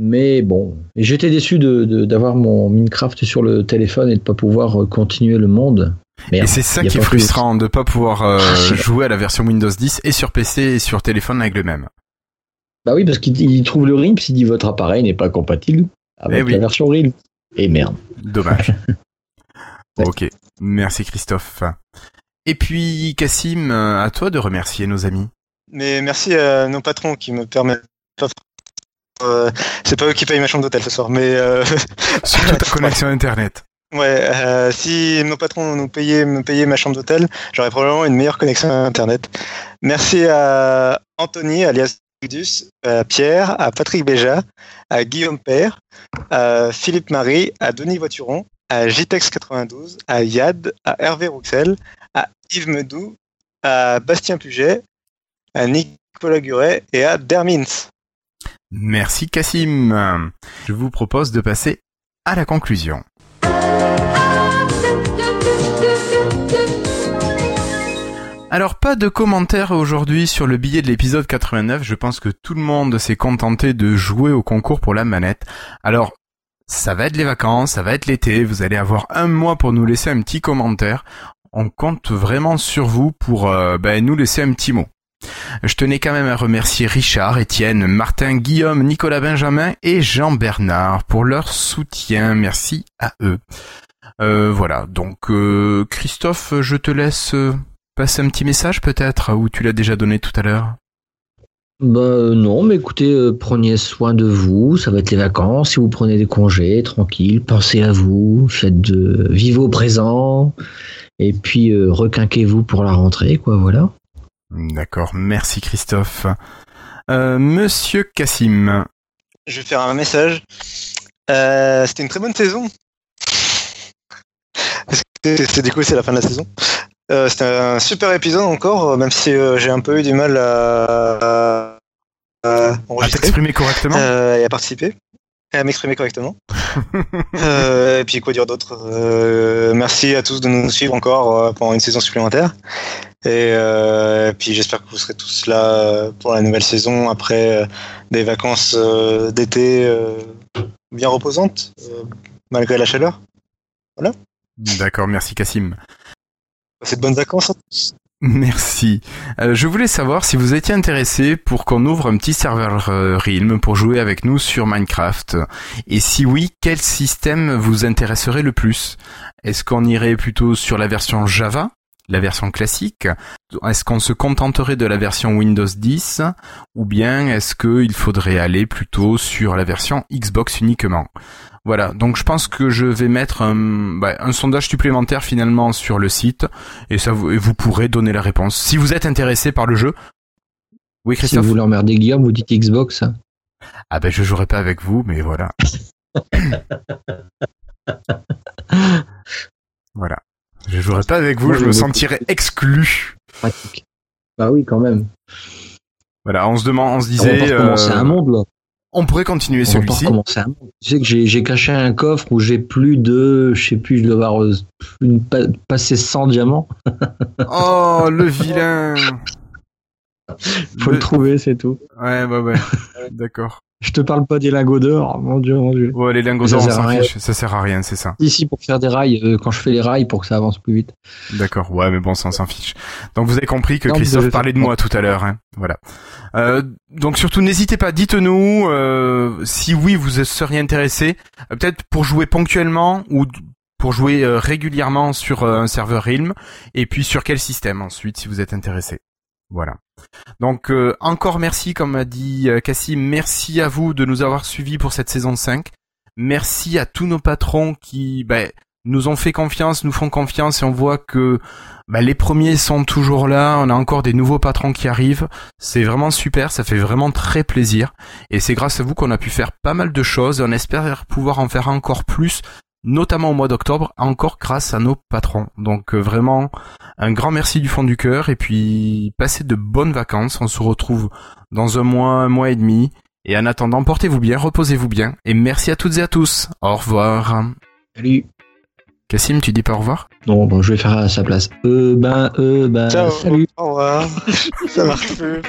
Mais bon, j'étais déçu de de- d'avoir mon Minecraft sur le téléphone et de pas pouvoir euh, continuer le monde. Merde, Et c'est ça qui est frustrant de pas pouvoir euh, Ah, jouer à la version Windows 10 et sur PC et sur téléphone avec le même. Bah oui, parce qu'il il trouve le RIMP, il dit votre appareil n'est pas compatible avec Eh oui. la version RIMP. Et merde. Dommage. (laughs) Ok. Merci Christophe. Et puis Cassim, euh, à toi de remercier nos amis. Mais merci à nos patrons qui me permettent. Euh, c'est pas eux qui payent ma chambre d'hôtel ce soir, mais. Euh... (laughs) Surtout ta (laughs) connexion internet. Ouais, euh, si nos patrons nous payaient, me payaient ma chambre d'hôtel, j'aurais probablement une meilleure connexion internet. Merci à Anthony, alias À Pierre, à Patrick Béja, à Guillaume Père, à Philippe Marie, à Denis Voituron, à JTEX92, à Yad, à Hervé Rouxel, à Yves Medou, à Bastien Puget, à Nicolas Guret et à Dermins. Merci Cassim. Je vous propose de passer à la conclusion. Alors pas de commentaires aujourd'hui sur le billet de l'épisode 89, je pense que tout le monde s'est contenté de jouer au concours pour la manette. Alors ça va être les vacances, ça va être l'été, vous allez avoir un mois pour nous laisser un petit commentaire. On compte vraiment sur vous pour euh, ben, nous laisser un petit mot. Je tenais quand même à remercier Richard, Étienne, Martin, Guillaume, Nicolas Benjamin et Jean-Bernard pour leur soutien. Merci à eux. Euh, voilà, donc euh, Christophe, je te laisse passer un petit message peut-être, ou tu l'as déjà donné tout à l'heure bah non, mais écoutez, prenez soin de vous, ça va être les vacances, si vous prenez des congés, tranquille, pensez à vous, faites de vivez au présent, et puis requinquez-vous pour la rentrée, quoi, voilà. D'accord, merci Christophe. Euh, Monsieur Cassim. Je vais faire un message. Euh, C'était une très bonne saison. C'est du coup c'est la fin de la saison. Euh, C'était un super épisode encore, même si euh, j'ai un peu eu du mal à, à, à t'exprimer correctement euh, et à participer et à m'exprimer correctement. (laughs) euh, et puis quoi dire d'autre euh, Merci à tous de nous suivre encore euh, pendant une saison supplémentaire. Et, euh, et puis j'espère que vous serez tous là pour la nouvelle saison après euh, des vacances euh, d'été bien reposantes, malgré la chaleur. Voilà. D'accord, merci Cassim. De bonnes vacances. Merci. Euh, je voulais savoir si vous étiez intéressé pour qu'on ouvre un petit serveur euh, Realm pour jouer avec nous sur Minecraft. Et si oui, quel système vous intéresserait le plus? Est-ce qu'on irait plutôt sur la version Java la version classique Est-ce qu'on se contenterait de la version Windows 10 Ou bien est-ce qu'il faudrait aller plutôt sur la version Xbox uniquement? Voilà, donc je pense que je vais mettre un, bah, un sondage supplémentaire finalement sur le site et ça vous, et vous pourrez donner la réponse. Si vous êtes intéressé par le jeu. Oui, Christophe? Si vous l'emmerdez Guillaume, vous dites Xbox. Ah ben je jouerai pas avec vous, mais voilà. (laughs) voilà. Je jouerai pas avec vous, Moi, je me sentirais exclu. Pratique. Bah oui, quand même. Voilà, on se demande, on se On disait. recommencer euh, un monde là. on pourrait continuer On celui-ci. recommencer un monde. Tu sais que j'ai caché un coffre où j'ai plus de, je sais plus, je dois avoir euh, une, pa- passé 100 diamants. (laughs) Oh, le vilain. Faut le trouver, c'est tout. Ouais, ouais, ouais. (laughs) D'accord. Je te parle pas des lingots d'or, mon dieu, mon dieu. Ouais, les lingots d'or, on s'en rien. fiche. Ça sert à rien, c'est ça. Ici pour faire des rails, euh, quand je fais les rails pour que ça avance plus vite. D'accord, ouais, mais bon, ça on s'en fiche. Donc vous avez compris que Non, Christophe parlait de moi tout à l'heure, hein. Voilà. Euh, donc surtout, n'hésitez pas, dites-nous euh, si oui vous seriez intéressé, peut-être pour jouer ponctuellement ou pour jouer régulièrement sur un serveur Realm, et puis sur quel système ensuite si vous êtes intéressé. Voilà. Donc euh, encore merci, comme a dit euh, Cassim, merci à vous de nous avoir suivis pour cette saison 5. Merci à tous nos patrons qui ben, nous ont fait confiance, nous font confiance et on voit que bah, les premiers sont toujours là, on a encore des nouveaux patrons qui arrivent. C'est vraiment super, ça fait vraiment très plaisir. Et c'est grâce à vous qu'on a pu faire pas mal de choses et on espère pouvoir en faire encore plus, notamment au mois d'octobre, encore grâce à nos patrons. Donc euh, vraiment un grand merci du fond du cœur et puis passez de bonnes vacances. On se retrouve dans un mois, un mois et demi. Et en attendant, portez-vous bien, reposez-vous bien et merci à toutes et à tous. Au revoir. Salut. Cassim, tu dis pas au revoir? Non, bon, je vais faire à sa place. Euh, ben, euh, ben, Ciao. salut. Au revoir. (laughs) Ça marche plus.